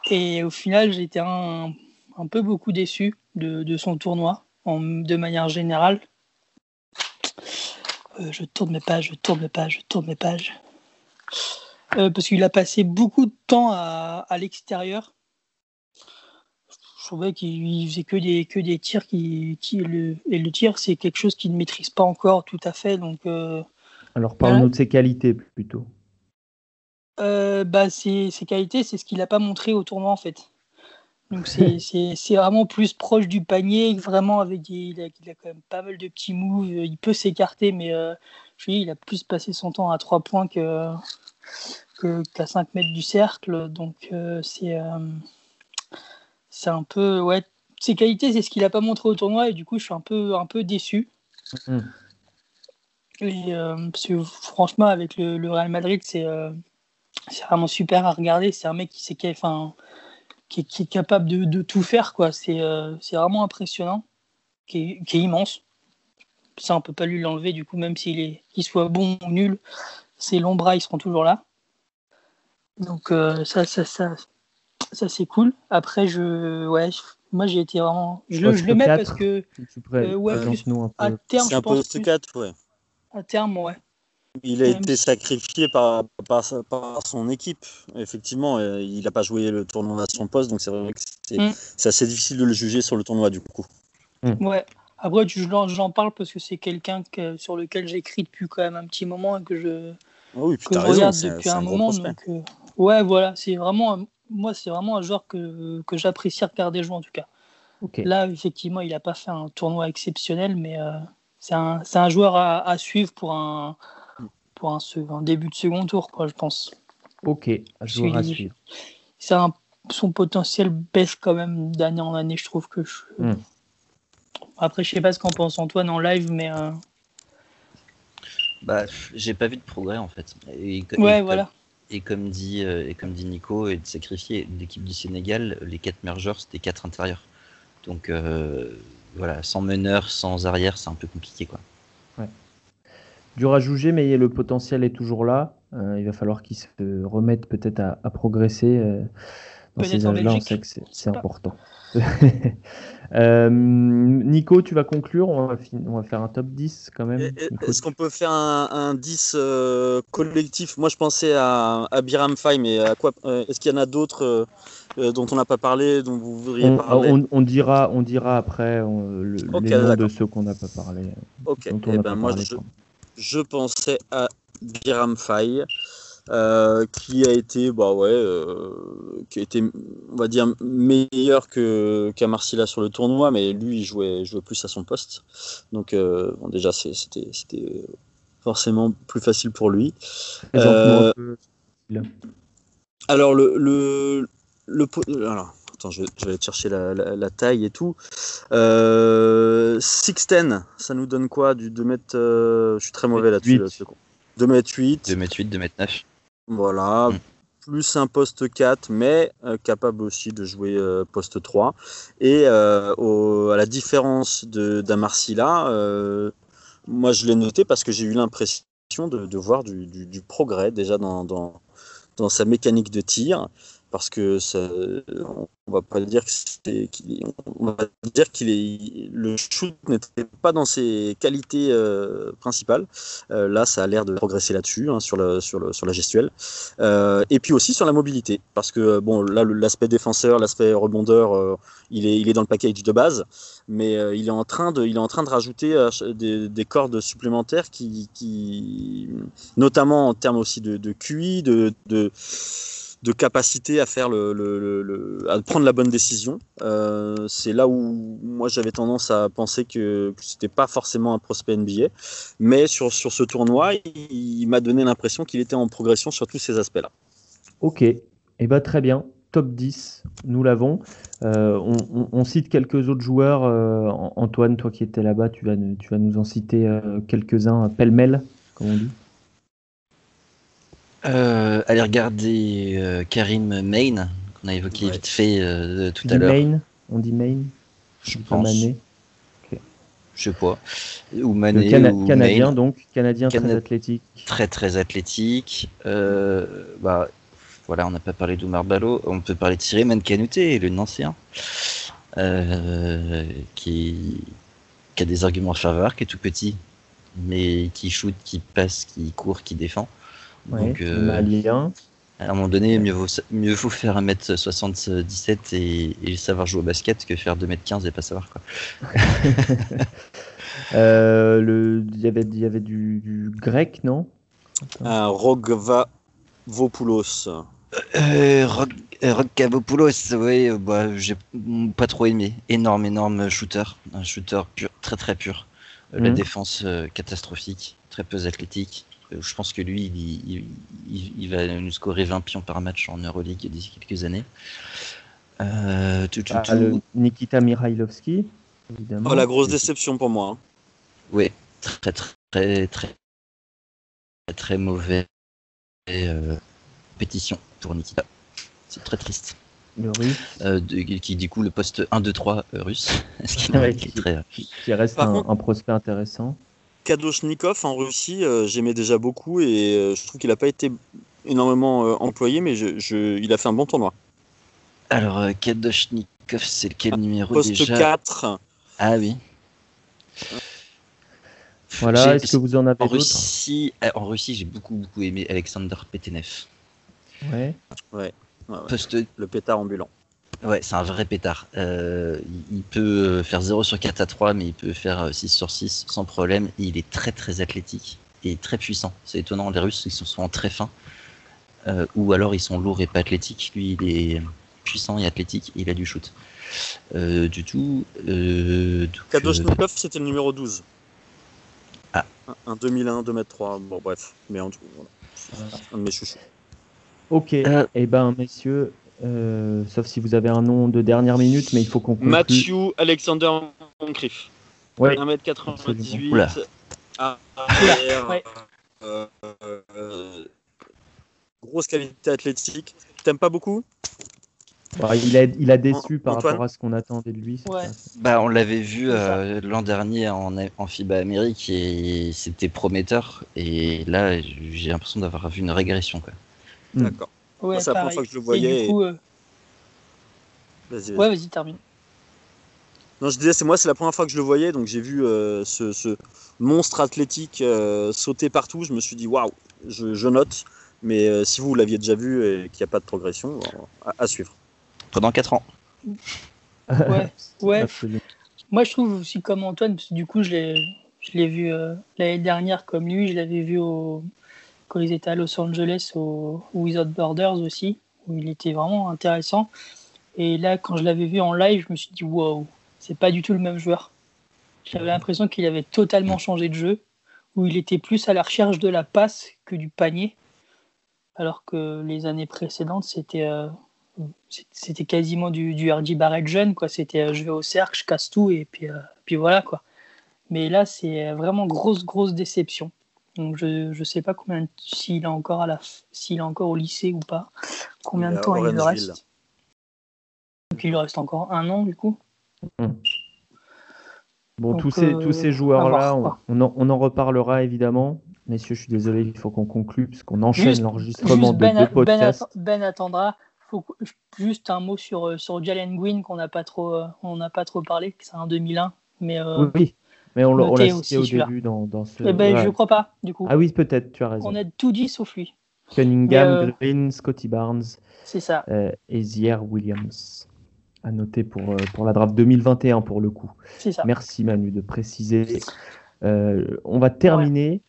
Et au final, j'étais un, un peu beaucoup déçu de, de son tournoi, en, de manière générale. Euh, je tourne mes pages, je tourne mes pages, je tourne mes pages. Euh, parce qu'il a passé beaucoup de temps à, à l'extérieur trouvais qu'il faisait que des, que des tirs qui, qui le, et le tir c'est quelque chose qu'il ne maîtrise pas encore tout à fait donc euh, alors parle-nous de ses qualités plutôt euh, bah, ses, qualités, c'est ce qu'il n'a pas montré au tournoi en fait. Donc c'est vraiment plus proche du panier, vraiment avec il, a, quand même pas mal de petits moves, il peut s'écarter, mais euh, je dis, il a plus passé son temps à 3 points que qu'à 5 mètres du cercle. Donc euh, c'est c'est un peu ouais ses qualités c'est ce qu'il n'a pas montré au tournoi et du coup je suis un peu un peu déçu. Mm. Et, parce que franchement avec le, le Real Madrid c'est c'est vraiment super à regarder. C'est un mec qui, qui, enfin, qui, qui, est capable de, de tout faire. quoi. C'est euh, vraiment impressionnant, qui est, qui est, immense. Ça, on peut pas lui l'enlever, du coup, même s'il est qu'il soit bon ou nul, ses longs bras, ils seront toujours là. Donc, euh, ça, ça, ça, ça c'est cool. Après, je, ouais, moi, j'ai été vraiment. Je, le, je le mets parce que. Euh, ouais, plus, à terme, c'est un poste 4, ouais. À terme, ouais. Il a été sacrifié par, par, son équipe. Effectivement, euh, il n'a pas joué le tournoi à son poste, donc c'est vrai que c'est mm. assez difficile de le juger sur le tournoi du coup. Mm. Ouais. Après, j'en parle parce que c'est quelqu'un sur lequel j'écris depuis quand même un petit moment et que je, ah oui, que je regarde depuis un, moment. Donc, euh, ouais, voilà, c'est vraiment, moi, c'est vraiment un joueur que, que j'apprécie regarder jouer en tout cas. Là, effectivement, il n'a pas fait un tournoi exceptionnel, mais euh, c'est un, un, joueur à, à suivre pour un, pour un, début de second tour, quoi, je pense. Ok, je vous rassure. son potentiel baisse quand même d'année en année, je trouve que. Je... Hmm. Après, je sais pas ce qu'en pense Antoine en live, mais. Euh... Bah, j'ai pas vu de progrès en fait. Et, ouais, voilà. et comme dit euh, et comme dit Nico, et de sacrifier l'équipe du Sénégal, les quatre mergers c'était quatre intérieurs. Donc euh, voilà, sans meneur, sans arrière, c'est un peu compliqué quoi dur à juger, mais le potentiel est toujours là. Euh, il va falloir qu'il se remette peut-être à, progresser. Euh, dans ces âges-là, on sait que c'est important. Euh, Nico, tu vas conclure on va, on va, faire un top 10 quand même. Est-ce qu'on peut faire un, 10 collectif? Moi, je pensais à, à Biram Fay, mais à quoi Est-ce qu'il y en a d'autres dont on n'a pas parlé, dont vous voudriez parler? on, dira, on dira après le, les noms de ceux qu'on n'a pas parlé. Ok, eh ben, moi, je, je pensais à Biram Faye. Euh, qui a été, bah ouais, euh, qui a été, on va dire, meilleur que qu'à Marcilla sur le tournoi, mais lui, il jouait, jouait plus à son poste. Donc, euh, bon, déjà, c'était, forcément plus facile pour lui. alors, le, le, le, alors, Attends, je, vais chercher la, taille et tout. Euh, 6'10, ça nous donne quoi Du 2 mètres. Euh, je suis très mauvais là-dessus. 2 mètres 8. 2 mètres 8, 2 mètres 9. Voilà. Mm. Plus un poste 4, mais euh, capable aussi de jouer euh, poste 3. Et à la différence d'Amarcila, moi je l'ai noté parce que j'ai eu l'impression de, voir du, progrès déjà dans, dans, dans, sa mécanique de tir parce que ça, on va pas dire que va dire qu'il est, le shoot n'était pas dans ses qualités euh, principales. Euh, là, ça a l'air de progresser là-dessus, hein, sur, la, sur, la gestuelle. Euh, et puis aussi sur la mobilité, parce que bon, là, l'aspect défenseur, l'aspect rebondeur, il, est, il est dans le package de base, mais il, est en train de, il est en train de rajouter des, des, cordes supplémentaires qui, notamment en termes aussi de, QI, de de capacité à faire le, à prendre la bonne décision. Euh, c'est là où moi j'avais tendance à penser que, ce c'était pas forcément un prospect NBA, mais sur, sur ce tournoi, il, m'a donné l'impression qu'il était en progression sur tous ces aspects-là. Ok, et eh ben, très bien. Top 10, nous l'avons. Euh, on, cite quelques autres joueurs. Euh, Antoine, toi qui étais là-bas, tu vas, tu vas nous en citer quelques-uns pêle-mêle, comme on dit. Euh, allez regarder euh, Karim Main, qu'on a évoqué vite fait euh, tout à l'heure. Main On dit Main Je pense. Mané. Je sais pas. Ou Mané. Canadien, donc. Canadien très athlétique. Très, très athlétique. bah, voilà, on n'a pas parlé d'Oumar Balo. On peut parler de Cyril Mankanouté, le ancien. qui, qui a des arguments à faveur, qui est tout petit, mais qui shoot, qui passe, qui court, qui défend. Donc, euh, À un moment donné, mieux vaut, mieux vaut faire 1m77 et, et, savoir jouer au basket que faire 2m15 et pas savoir quoi. euh, le, y avait, y avait du, du grec, non? Un Rogva Rokavopoulos. Euh, Rokavopoulos, oui, bah, j'ai pas trop aimé. Énorme, énorme shooter. Un shooter pur, très très pur. La mhm. défense catastrophique, très peu athlétique. Je pense que lui, il, va nous scorer 20 pions par match en Euroleague d'ici quelques années. Tout, tout, ah, Nikita Mirailovski, évidemment. Oh, la grosse déception pour moi. Hein. Oui, très très très très très mauvais euh, pétition pour Nikita. C'est très triste. Le russe. Euh, qui du coup le poste 1, 2, 3 russe. qui, reste un, prospect intéressant. Kadoshnikov en Russie, euh, j'aimais déjà beaucoup et je trouve qu'il n'a pas été énormément employé, mais je, il a fait un bon tournoi. Alors, Kadoshnikov, c'est quel numéro poste déjà 4. Ah oui. Voilà, est-ce que vous en avez en Russie, euh, en Russie, j'ai beaucoup beaucoup aimé Alexander Petenev. Ouais. Ouais. Le pétard ambulant. Ouais, c'est un vrai pétard. Euh, il peut euh, faire 0 sur 4 à 3, mais il peut faire 6 sur 6 sans problème. il est très très athlétique et très puissant. C'est étonnant, les Russes, ils sont souvent très fins. ou alors ils sont lourds et pas athlétiques. Lui, il est puissant et athlétique et il a du shoot. du tout. Euh, Kadoshnikov, c'était le numéro 12. Ah. Un, 2001, 2 m 3. Bon, bref. Mais en tout voilà. un de mes chouchous. Ok. Euh. Eh ben, messieurs, euh, sauf si vous avez un nom de dernière minute, mais il faut qu'on conclue. Matthew Alexander Moncrief. Ouais. 1m98. Ah, ouais. euh, grosse qualité athlétique. T'aimes pas beaucoup? Bah, il, a, il a déçu par rapport à ce qu'on attendait de lui. Bah, on l'avait vu euh, l'an dernier en, en, FIBA Amérique et c'était prometteur. Et là, j'ai l'impression d'avoir vu une régression. D'accord. C'est la première fois que je le voyais. Euh, vas-y, Ouais, vas-y, termine. Non, je disais, c'est moi, c'est la première fois que je le voyais, donc j'ai vu euh, ce, monstre athlétique sauter partout. Je me suis dit, waouh, je, note. Mais si vous l'aviez déjà vu et qu'il n'y a pas de progression, à suivre pendant 4 ans. Ouais, ouais. Moi, je trouve aussi comme Antoine, parce que du coup, je l'ai vu euh, l'année dernière comme lui, je l'avais vu au, quand ils étaient à Los Angeles au, Without Borders aussi, où il était vraiment intéressant. Et là, quand je l'avais vu en live, je me suis dit, wow, c'est pas du tout le même joueur. J'avais l'impression qu'il avait totalement changé de jeu, où il était plus à la recherche de la passe que du panier, alors que les années précédentes, c'était euh, c'était quasiment du, du Barrett jeune, quoi. C'était euh, je vais au cercle, je casse tout et puis, euh, puis voilà, quoi. Mais là, c'est vraiment grosse, grosse déception. Donc je ne sais pas combien s'il est encore à la s'il est encore au lycée ou pas. Combien de temps il lui reste? Donc il lui reste encore un an du coup? Hmm. Bon, tous, ces, tous ces euh, joueurs-là, on, on, en reparlera évidemment. Messieurs, je suis désolé, il faut qu'on conclue puisqu'on enchaîne l'enregistrement de ben, deux podcasts. Ben, ben attendra juste un mot sur, euh, sur Jalen Green qu'on n'a pas, trop, euh, on n'a pas trop parlé, c'est un 2001. Mais, euh, oui, mais on l'a cité au début dans, dans ce. Eh ben, Je crois pas, du coup. Ah oui, peut-être, tu as raison. On a tout dit sauf lui. Cunningham, Green, Scotty Barnes. C'est ça. et Zier Williams. À noter pour, pour la draft 2021 pour le coup. C'est ça. Merci Manu de préciser. on va terminer,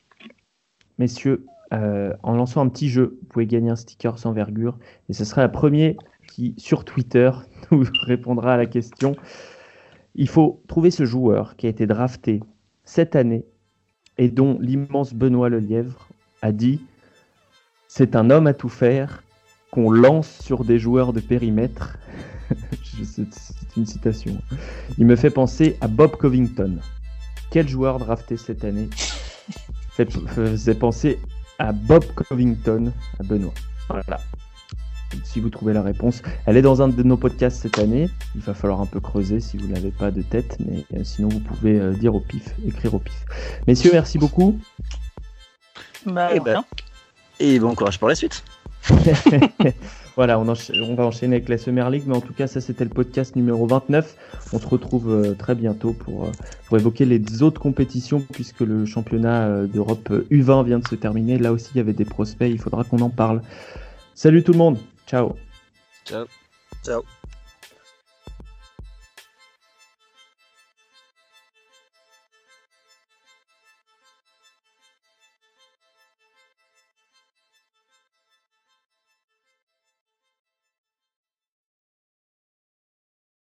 messieurs, euh, en lançant un petit jeu. Vous pouvez gagner un sticker sans vergure. Et ce sera la première qui, sur Twitter, nous répondra à la question. Il faut trouver ce joueur qui a été drafté cette année et dont l'immense Benoît Lelièvre a dit c'est un homme à tout faire qu'on lance sur des joueurs de périmètre. c'est une citation. Il me fait penser à Bob Covington. Quel joueur drafté cette année faisait penser à Bob Covington, à Benoît. Voilà. Si vous trouvez la réponse, elle est dans un de nos podcasts cette année. Il va falloir un peu creuser si vous n'avez pas de tête, mais euh, sinon vous pouvez euh, dire au pif, écrire au pif. Messieurs, merci beaucoup. Bah, et, ben, et bon courage pour la suite. Voilà, on, va enchaîner avec la Summer League, mais en tout cas, ça c'était le podcast numéro 29. On se retrouve euh, très bientôt pour, euh, pour évoquer les autres compétitions, puisque le championnat euh, d'Europe U20 vient de se terminer. Là aussi, il y avait des prospects, il faudra qu'on en parle. Salut tout le monde, ciao. Ciao. Ciao.